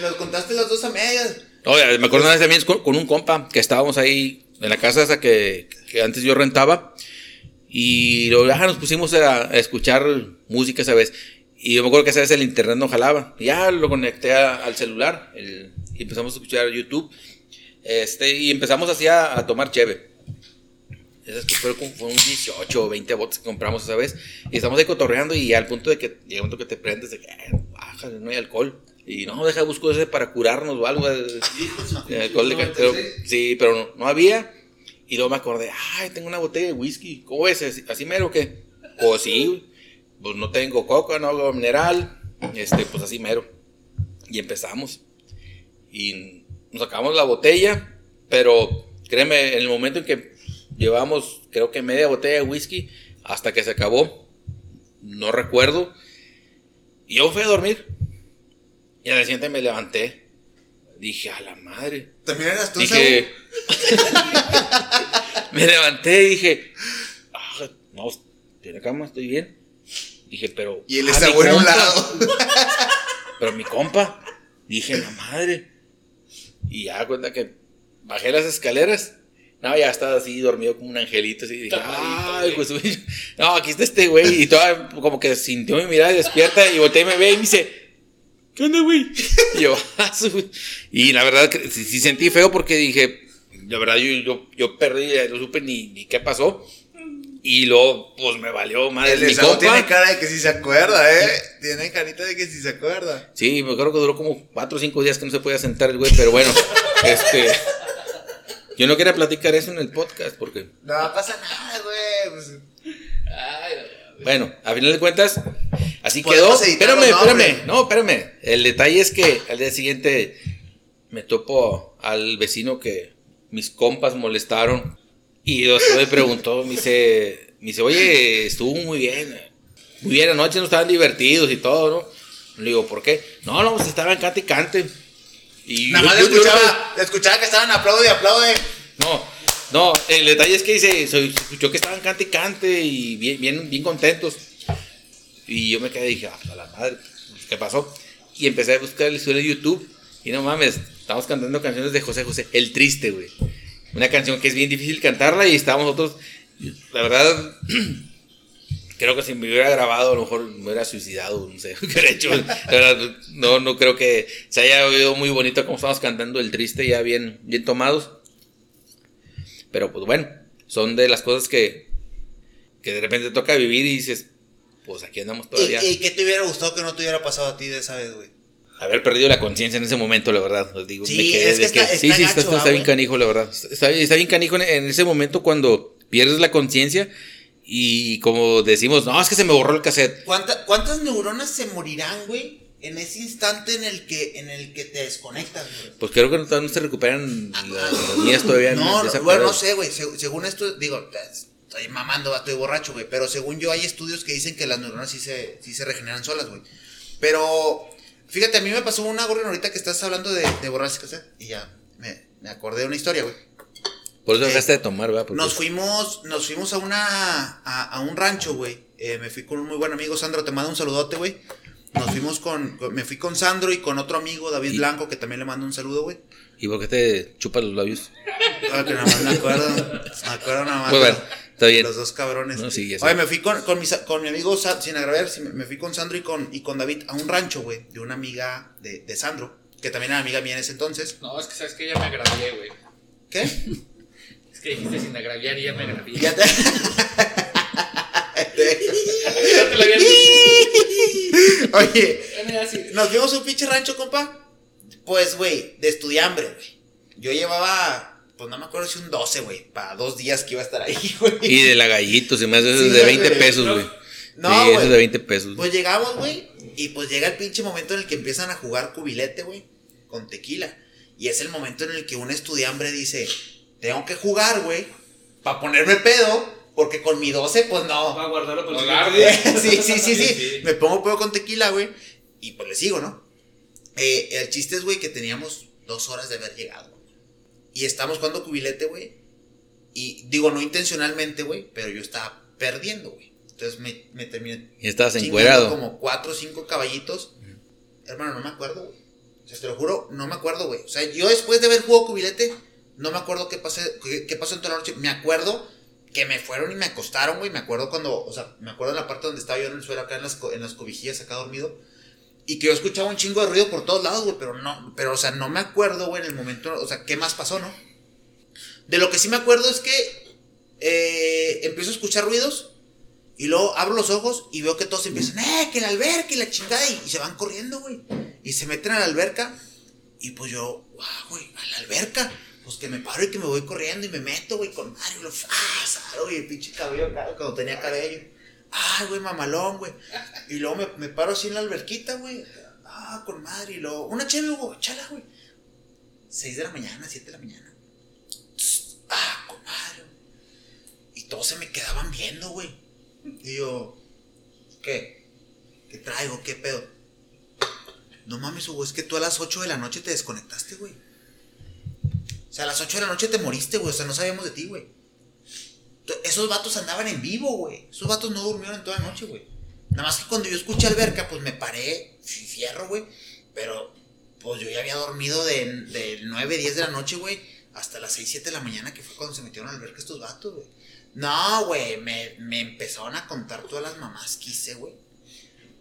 nos contaste las dos a medias. Oye, me acuerdo una vez también con, con un compa que estábamos ahí en la casa esa que, que antes yo rentaba. Y luego ah, nos pusimos a, a escuchar música esa vez. Y yo me acuerdo que esa vez el internet no jalaba. Ya lo conecté a- al celular el- y empezamos a escuchar YouTube. Este, y empezamos así a, tomar cheve. Esas que fue fue un 18 o 20 botes que compramos esa vez. Y estamos ahí cotorreando y al punto de que llega un momento que te prendes de que "Eh, bájale, no hay alcohol. Y no, deja busco ese para curarnos o algo. alcohol de pero- Sí, pero no, no había. Y luego me acordé, ay, tengo una botella de whisky. ¿Cómo es? ¿Así, así mero qué? Pues sí, güey. pues no tengo coca, no hago mineral. Este, pues así mero. Y empezamos. Y nos sacamos la botella, pero créeme, en el momento en que llevamos, creo que media botella de whisky, hasta que se acabó, no recuerdo. Y yo fui a dormir. Y al siguiente me levanté. Dije, a la madre. También eras tú, Dije. me levanté y dije. "Ah, no, estoy en la cama, estoy bien. Dije, pero. Y él ah, está bueno a un lado. Pero mi compa. Dije, la madre. Y ya cuenta que bajé las escaleras. No, ya estaba así dormido como un angelito. Así dije, ay, pues. No, aquí está este güey. Y toda como que sintió mi mirada y despierta. Y volteé y me ve y me dice, ¿qué onda, güey? Y yo, "Ah, su-". Y la verdad que sí, sí sentí feo porque dije, la verdad yo, yo, yo perdí, no supe ni, ni qué pasó. Y luego, pues me valió madre. El mi compa. tiene cara de que sí se acuerda, ¿eh? Tiene carita de que sí se acuerda. Sí, me acuerdo que duró como cuatro o cinco días que no se podía sentar el güey, pero bueno, este. Yo no quería platicar eso en el podcast porque, No pasa nada, güey. pues, Ay, no, bueno, a final de cuentas, así quedó. Espérame, nombres. espérame, no, espérame. El detalle es que al día siguiente me topo al vecino que mis compas molestaron y después me preguntó, me dice, me dice, oye, estuvo muy bien, muy bien anoche, no estaban divertidos y todo, ¿no? Le digo, ¿por qué? No, no, pues estaban cante y cante. Y Nada yo- más yo- yo- escuchaba, escuchaba que estaban aplaude y aplaude. no, no, el detalle es que dice, se escuchó que estaban cante y cante y bien, bien, bien contentos. Y yo me quedé y dije, ah, a la madre, ¿qué pasó? Y empecé a buscar el historial de YouTube. Y no mames, estamos cantando canciones de José José, El Triste, güey. Una canción que es bien difícil cantarla y estábamos nosotros, la verdad, creo que si me hubiera grabado a lo mejor me hubiera suicidado, no sé, no, no creo que se haya oído muy bonito como estamos cantando El Triste ya bien, bien tomados. Pero pues bueno, son de las cosas que, que de repente toca vivir y dices, pues aquí andamos todavía. ¿Y, y qué te hubiera gustado que no te hubiera pasado a ti de esa vez, güey? Haber perdido la conciencia en ese momento, la verdad. os digo, Sí, me quedé es que está- sí, está sí, está, gacho, está- está ah, bien canijo, la verdad. Está, está bien canijo en, en ese momento cuando pierdes la conciencia y como decimos, no, es que se me borró el cassette. ¿Cuánta- ¿Cuántas neuronas se morirán, güey? En ese instante en el que, en el que te desconectas, güey. Pues creo que no, todavía no se recuperan las, mías todavía. No, esa bueno, no sé, güey. se- según esto, digo, estoy mamando, estoy borracho, güey. Pero según yo, hay estudios que dicen que las neuronas sí se, sí se regeneran solas, güey. Pero, fíjate, a mí me pasó una gorra ahorita que estás hablando de, de ¿qué Y ya me, me acordé de una historia, güey. Por eso Eh, dejaste de tomar, ¿verdad? Porque- Nos fuimos, nos fuimos a una, a, a un rancho, güey. Eh, me fui con un muy buen amigo, Sandro, te mando un saludote, güey. Nos fuimos con, con- me fui con Sandro y con otro amigo, David Blanco, que también le mando un saludo, güey. ¿Y por qué te chupas los labios? Ah, que nada más me acuerdo, me acuerdo nada más. Muy bueno, está bien. Los dos cabrones. No, sí. Oye, me fui con, con, mis- con mi amigo, sin agraviar, sí, me, fui con Sandro y con, y con David a un rancho, güey, de una amiga de, de Sandro, que también era amiga mía en ese entonces. No, es que sabes que ya me agravié, güey. ¿Qué? Es que dijiste sin agraviar y ya me agravié. Ya te... Ya te lo había dicho. Oye, nos fuimos a un pinche rancho, compa. Pues, güey, de estudiambre, güey. Yo llevaba, pues no me acuerdo si un 12, güey, para dos días que iba a estar ahí, güey. Y de la gallito, se me hace Sí, de 20 güey. pesos, güey. No, sí, güey. eso es de 20 pesos. Pues llegamos, güey, y pues llega el pinche momento en el que empiezan a jugar cubilete, güey, con tequila. Y es el momento en el que un estudiambre dice, tengo que jugar, güey, para ponerme pedo, porque con mi 12, pues no. Va a guardarlo el No, sí, sí, sí, sí. Me pongo pedo con tequila, güey, y pues le sigo, ¿no? Eh, el chiste es, güey, que teníamos dos horas de haber llegado. Y estamos jugando cubilete, güey. Y digo, no intencionalmente, güey, pero yo estaba perdiendo, güey. Entonces me, me terminé Y estabas encuerado. como cuatro o cinco caballitos. Hermano, no me acuerdo, güey. O sea, te lo juro, no me acuerdo, güey. O sea, yo después de haber jugado cubilete, no me acuerdo qué, pasé, qué, qué pasó en toda la noche. Me acuerdo que me fueron y me acostaron, güey. Me acuerdo cuando, o sea, me acuerdo en la parte donde estaba yo en el suelo, acá en las, en las cobijillas, acá dormido. Y que yo escuchaba un chingo de ruido por todos lados, güey. Pero no, pero, o sea, no me acuerdo, güey, en el momento, o sea, qué más pasó, ¿no? De lo que sí me acuerdo es que eh, empiezo a escuchar ruidos. Y luego abro los ojos y veo que todos empiezan, ¡eh! Que la alberca y la chingada. Y se van corriendo, güey. Y se meten a la alberca. Y pues yo, ¡guau, güey! A la alberca. Pues que me paro y que me voy corriendo y me meto, güey, con Mario. Lo, ¡Ah! saro, güey! El pinche cabello acá, cuando tenía cabello. ¡Ay, güey, mamalón, güey! Y luego me, me paro así en la alberquita, güey. ¡Ah, con madre! Y luego, una chévere, güey, chala, güey. 6 de la mañana, 7 de la mañana. ¡Ah, con madre! Y todos se me quedaban viendo, güey. Y yo, ¿qué? ¿Qué traigo? ¿Qué pedo? No mames, Hugo, es que tú a las 8 de la noche te desconectaste, güey. Sea, a las 8 de la noche te moriste, güey. O sea, no sabíamos de ti, güey. Esos vatos andaban en vivo, güey. Esos vatos no durmieron toda la noche, güey. Nada más que cuando yo escuché alberca, pues me paré, fierro, güey. Pero, pues yo ya había dormido de, de 9, 10 de la noche, güey, hasta las 6, 7 de la mañana, que fue cuando se metieron a la alberca estos vatos, güey. No, güey, me, me empezaron a contar todas las mamás que hice, güey.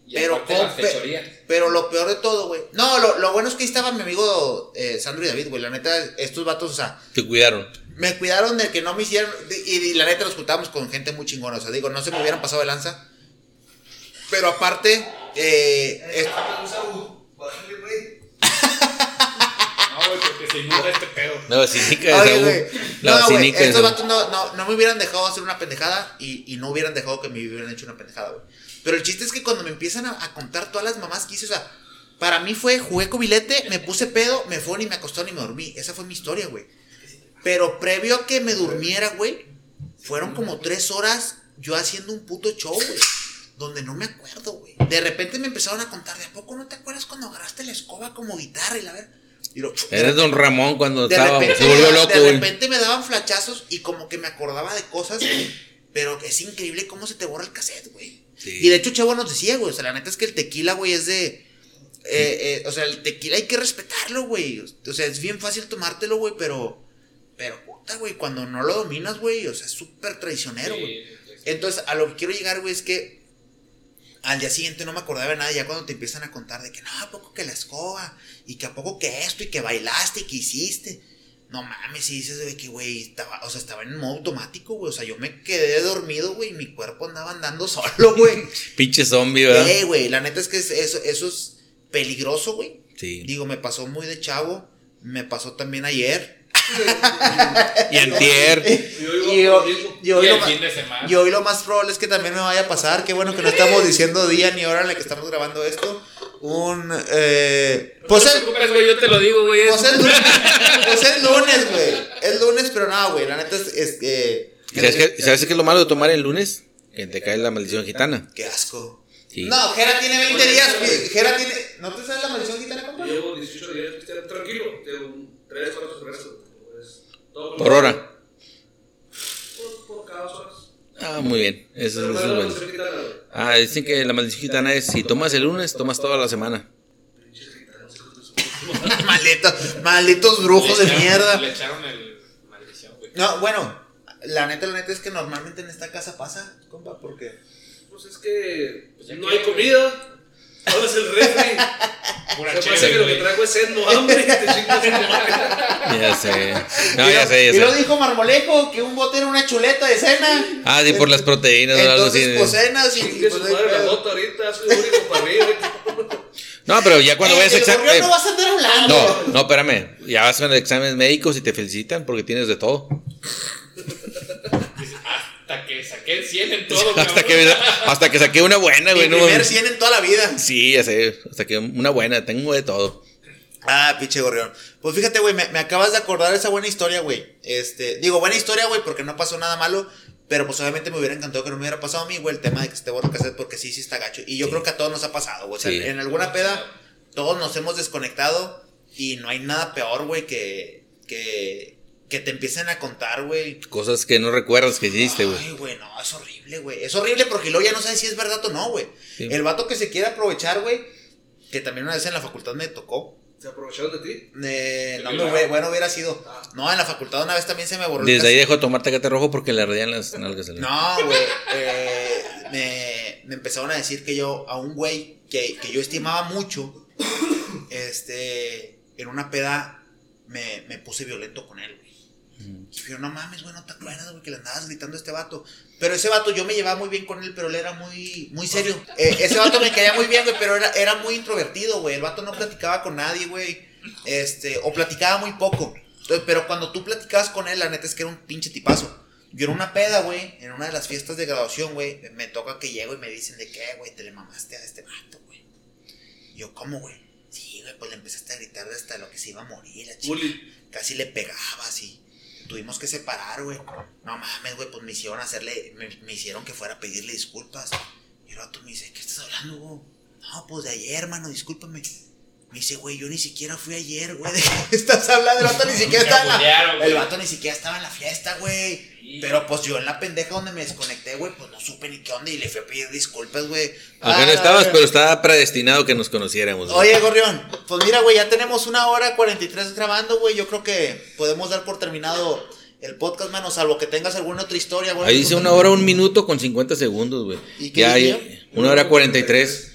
Y Pero con pe-. Pero lo peor de todo, güey. No, lo, lo bueno es que ahí estaba mi amigo eh, Sandro y David, güey. La neta, estos vatos, o sea, Te cuidaron. me cuidaron de que no me hicieran. de- y, y la neta nos juntábamos con gente muy chingona. O sea, digo, no se me hubieran pasado de lanza. Pero aparte, eh, es-. No, güey, porque se inunda este pedo. La vacinica de Oye, No, de estos vatos no, no, no me hubieran dejado hacer una pendejada y, y no hubieran dejado que me hubieran hecho una pendejada, güey. Pero el chiste es que cuando me empiezan a, a contar todas las mamás que hice, o sea, para mí fue, jugué cobilete, me puse pedo, me fueron y me acostaron y me dormí. Esa fue mi historia, güey. Pero previo a que me durmiera, güey, fueron como tres horas yo haciendo un puto show, güey. Donde no me acuerdo, güey. De repente me empezaron a contar, ¿de a poco no te acuerdas cuando agarraste la escoba como guitarra y la ver? Y lo, Eres don Ramón cuando de estaba. repente, Se volvió loco, de güey. repente me daban flachazos y como que me acordaba de cosas, pero es increíble cómo se te borra el cassette, güey. Sí. Y de hecho, Chavo nos decía, güey, o sea, la neta es que el tequila, güey, es de... eh, eh, o sea, el tequila hay que respetarlo, güey. O sea, es bien fácil tomártelo, güey, pero... Pero, puta, güey, cuando no lo dominas, güey, o sea, es súper traicionero, güey. Sí. Entonces, a lo que quiero llegar, güey, es que al día siguiente no me acordaba de nada. Ya cuando te empiezan a contar de que no, a poco que la escoba, y que a poco que esto, y que bailaste, y que hiciste. No mames, y dices de que, güey, estaba, o sea, estaba en modo automático, güey. O sea, yo me quedé dormido, güey, y mi cuerpo andaba andando solo, güey. Pinche zombie, ¿verdad? Eh, güey, la neta es que es- eso, eso es peligroso, güey. Sí. Digo, me pasó muy de chavo. Me pasó también ayer. Y antier. Y y hoy Y lo el ma- fin de semana. y hoy lo más probable es que también me vaya a pasar. Qué bueno que no estamos diciendo día ni hora en la que estamos grabando esto. Un. Eh, pues, no te el, preocupes, güey, yo te lo digo, güey. pues, el lunes, pues el lunes, güey. Es lunes, pero no, güey. La neta es. es que ¿Y ¿Sabes qué, ¿Sabes qué es lo malo de tomar el lunes? Que te cae la maldición gitana. Qué asco. Sí. No, Jera tiene 20 días. güey. Jera tiene. ¿No te sabes la maldición gitana, compa? Llevo 18 días tranquilo. Tengo 3, 4 cervezas. Pues, todo Por hora. Por, por cada dos horas. Ah, muy bien. Eso, eso ¿cuál es bueno. Ah, dicen que la maldición gitana es si tomas el lunes, tomas toda la semana. Malditos, malditos brujos de Le echaron- mierda. Le echaron el maldición, güey. No, bueno, la neta, la neta es que normalmente en esta casa pasa, compa, porque. Pues es que Pues no hay güey. comida. Ahora es el refri. Pura Se chévere, que lo que traigo es sed, no hambre. te chingas. Ya sé. No, y ya lo- sé, Y ya lo sé. dijo Marmolejo, que un bote era una chuleta de cena. Ah, sí, por las proteínas o algo así. Entonces, pues cenas y. y pues, madre la eh, bota ahorita, soy el único para arriba. No, pero ya cuando eh, vayas a el examen. gorrión no vas a andar hablando. No, no, espérame. Ya vas con exámenes médicos y te felicitan porque tienes de todo. Hasta que saqué el 100 en todo, Hasta cabrón. que, hasta que saqué una buena, Mi güey. No, primer mames. 100 en toda la vida. sí, ya sé. Hasta que una buena. Tengo de todo. Ah, pinche gorrión. Pues fíjate, güey, me, me acabas de acordar esa buena historia, güey. Este, digo, buena historia, güey, porque no pasó nada malo. Pero pues obviamente me hubiera encantado que no me hubiera pasado a mí, güey, el tema de que se te borra cassette, porque sí, sí está gacho. Y yo Sí. creo que a todos nos ha pasado, güey. O sea, Sí. en alguna peda, todos nos hemos desconectado y no hay nada peor, güey, que, que, que te empiecen a contar, güey. Cosas que no recuerdas que hiciste, güey. Ay, güey, no, es horrible, güey. Es horrible porque luego ya no sabes si es verdad o no, güey. Sí. El vato que se quiere aprovechar, güey, que también una vez en la facultad me tocó. ¿Se aprovecharon de ti? Eh, no, me, bueno, hubiera sido. Ah. No, en la facultad una vez también se me borró Desde ahí dejó de tomar tecate rojo porque le ardían las nalgas. al- No, güey. eh, me, me empezaron a decir que yo, a un güey que, que yo estimaba mucho, este, en una peda me, me puse violento con él, güey. Y yo, no mames, güey, no te acuerdas, güey, que le andabas gritando a este vato. Pero ese vato, yo me llevaba muy bien con él, pero él era muy, muy serio. Eh, ese vato me caía muy bien, güey, pero era, era muy introvertido, güey. El vato no platicaba con nadie, güey. Este, o platicaba muy poco. Pero cuando tú platicabas con él, la neta es que era un pinche tipazo. Yo en una peda, güey, en una de las fiestas de graduación, güey, me toca que llego y me dicen de qué, güey, te le mamaste a este vato, güey. Yo, ¿cómo, güey? Sí, güey, pues le empezaste a gritar hasta lo que se iba a morir, la chica. Casi le pegabas y tuvimos que separar, güey. No mames, güey, pues me hicieron hacerle, me, hicieron que fuera a pedirle disculpas. Y el vato me dice, ¿qué estás hablando, güey? No, pues de ayer, hermano, discúlpame. Me dice, güey, yo ni siquiera fui ayer, güey. ¿De qué estás hablando? El vato ni siquiera estaba en la, güey. El vato ni siquiera estaba en la fiesta, güey. Pero pues yo en la pendeja donde me desconecté, güey, pues no supe ni qué onda y le fui a pedir disculpas, güey. Aunque no Ah, estabas, güey. pero estaba predestinado que nos conociéramos. güey. Oye, Gorrión, pues mira, güey, ya tenemos una hora 43 grabando, güey. Yo creo que podemos dar por terminado el podcast, mano, salvo que tengas alguna otra historia. alguna Ahí dice una hora, un minuto con 50 segundos, güey. ¿Y qué Ya hay una hora 43.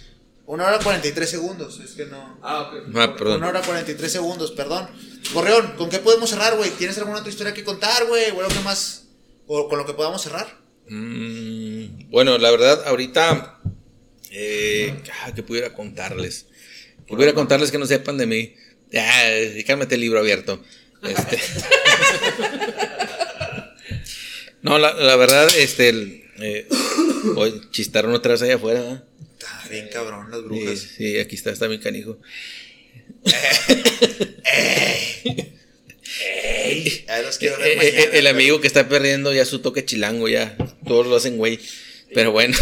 Una hora 43 segundos, es que no. Ah, ok. Ah, perdón. Una hora 43 segundos, perdón. Gorrión, ¿con qué podemos cerrar, güey? ¿Tienes alguna otra historia que contar, güey? ¿O algo que más? ¿O con lo que podamos cerrar? Mm, bueno, la verdad, ahorita. Eh, ah, que pudiera contarles. Que pudiera contarles que no sepan de mí. Ya, cálmate el libro abierto. Este. no, la, la verdad, este. el, eh, hoy chistaron otra vez allá afuera. Está bien cabrón, las brujas. sí, aquí está, está mi canijo. Ey, a ver, los quiero ver Eh, eh, mañana, el amigo que está perdiendo ya su toque chilango, ya. Todos lo hacen, güey. Pero bueno.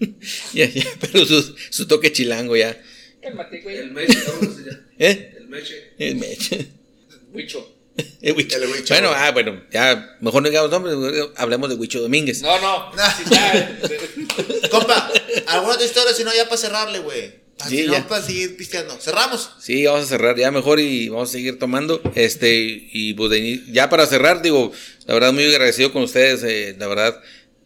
ya, ya, pero su, su toque chilango ya. Cálmate, güey. El meche, ¿cómo se llama? ¿Eh? El meche. El meche. Huicho. El Huicho. El Huicho. Bueno, ah, bueno, ya, mejor no digamos nombres, hablemos de Huicho Domínguez. No, no. Ya. Compa, ¿alguna otra historia? Si no, ya para cerrarle, güey. Así Sí, no, ya. para seguir pisteando. Cerramos. Sí, vamos a cerrar ya mejor y vamos a seguir tomando. Este, y pues ya para cerrar, digo, la verdad muy agradecido con ustedes, eh, la verdad,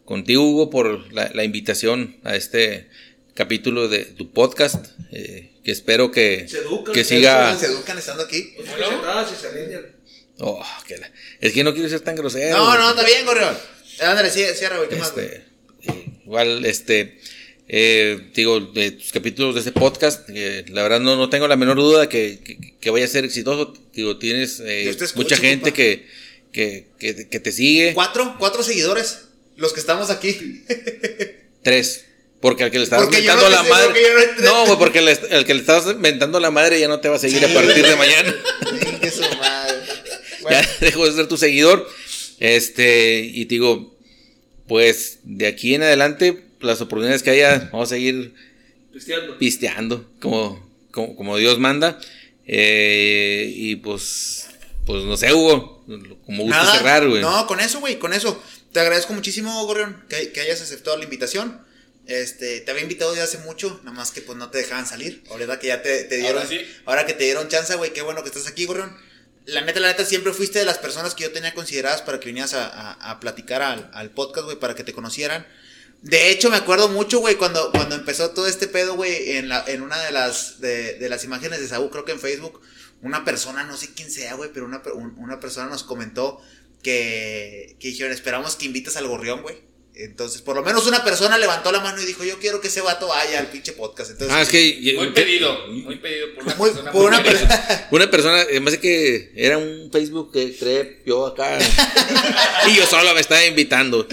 contigo Hugo por la, la invitación a este capítulo de tu podcast, eh, que espero que, Se educan, que se siga... Se educan estando aquí. Pues se alinean. Oh, que la- es que no quiero ser tan grosero. No, no, está bien, Gorrión. Ándale, cierra, güey. ¿Qué más, güey? Este, igual, este, eh, digo, de tus capítulos de este podcast, eh, la verdad no, no tengo la menor duda que, que, que vaya a ser exitoso. Digo, tienes eh, mucha gente que, que, que, te sigue. Cuatro, cuatro seguidores. Los que estamos aquí. Tres. Porque al que le estás Porque mentando no la sé, madre. no porque le- el que le estás mentando la madre ya no te va a seguir a partir de mañana. Bueno, ya dejó de ser tu seguidor. Este, y te digo, pues de aquí en adelante, las oportunidades que haya, vamos a seguir Cristiano. pisteando como, como, como Dios manda. Eh, y pues, pues no sé, Hugo, como gusta nada. cerrar, güey. No, con eso, güey, con eso. te agradezco muchísimo, Gorrión, que, que hayas aceptado la invitación. Este, te había invitado ya hace mucho, nada más que pues no te dejaban salir. Ahora que ya te, te dieron, Ahora sí. ahora que te dieron chance, güey, qué bueno que estás aquí, Gorrión. La neta, la neta, siempre fuiste de las personas que yo tenía consideradas para que vinieras a, a- platicar al, al podcast, güey, para que te conocieran. De hecho, me acuerdo mucho, güey, cuando, cuando empezó todo este pedo, güey, en, la, en una de las, de, de las imágenes de Saúl, creo que en Facebook, una persona, no sé quién sea, güey, pero una, una persona nos comentó que, que dijeron, esperamos que invites al gorrión, güey. Entonces, por lo menos una persona levantó la mano y dijo, yo quiero que ese vato vaya al pinche podcast. Entonces, Ah, es que. Muy pedido, muy pedido por una Muy- persona. por una persona. Una persona, además de que era un Facebook que creé yo acá. y yo solo me estaba invitando.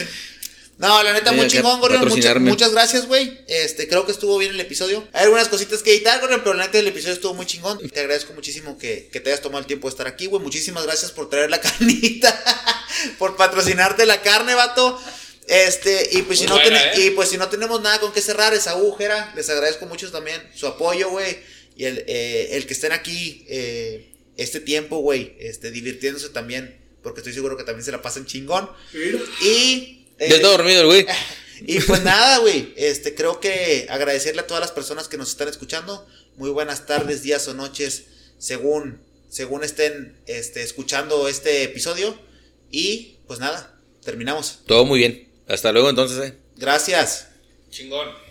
No, la neta, muy Venga, chingón, Gorrión. Muchas, gracias, güey. Este, creo que estuvo bien el episodio. Hay algunas cositas que editar, Gorrión, pero la neta, el episodio estuvo muy chingón. Te agradezco muchísimo que, que te hayas tomado el tiempo de estar aquí, güey. Muchísimas gracias por traer la carnita, por patrocinarte la carne, vato. Este, y pues, si no, buena, ten- ¿eh? y pues si no tenemos nada con qué cerrar, esa agujera, les agradezco mucho también su apoyo, güey. Y el, eh, el que estén aquí eh, este tiempo, güey, este, divirtiéndose también, porque estoy seguro que también se la pasan chingón. Y... eh, Ya está dormido el güey. y pues nada, güey, este, creo que agradecerle a todas las personas que nos están escuchando. Muy buenas tardes, días o noches, según, según estén este, escuchando este episodio. Y pues nada, terminamos. Todo muy bien. Hasta luego entonces, eh. Gracias. Chingón.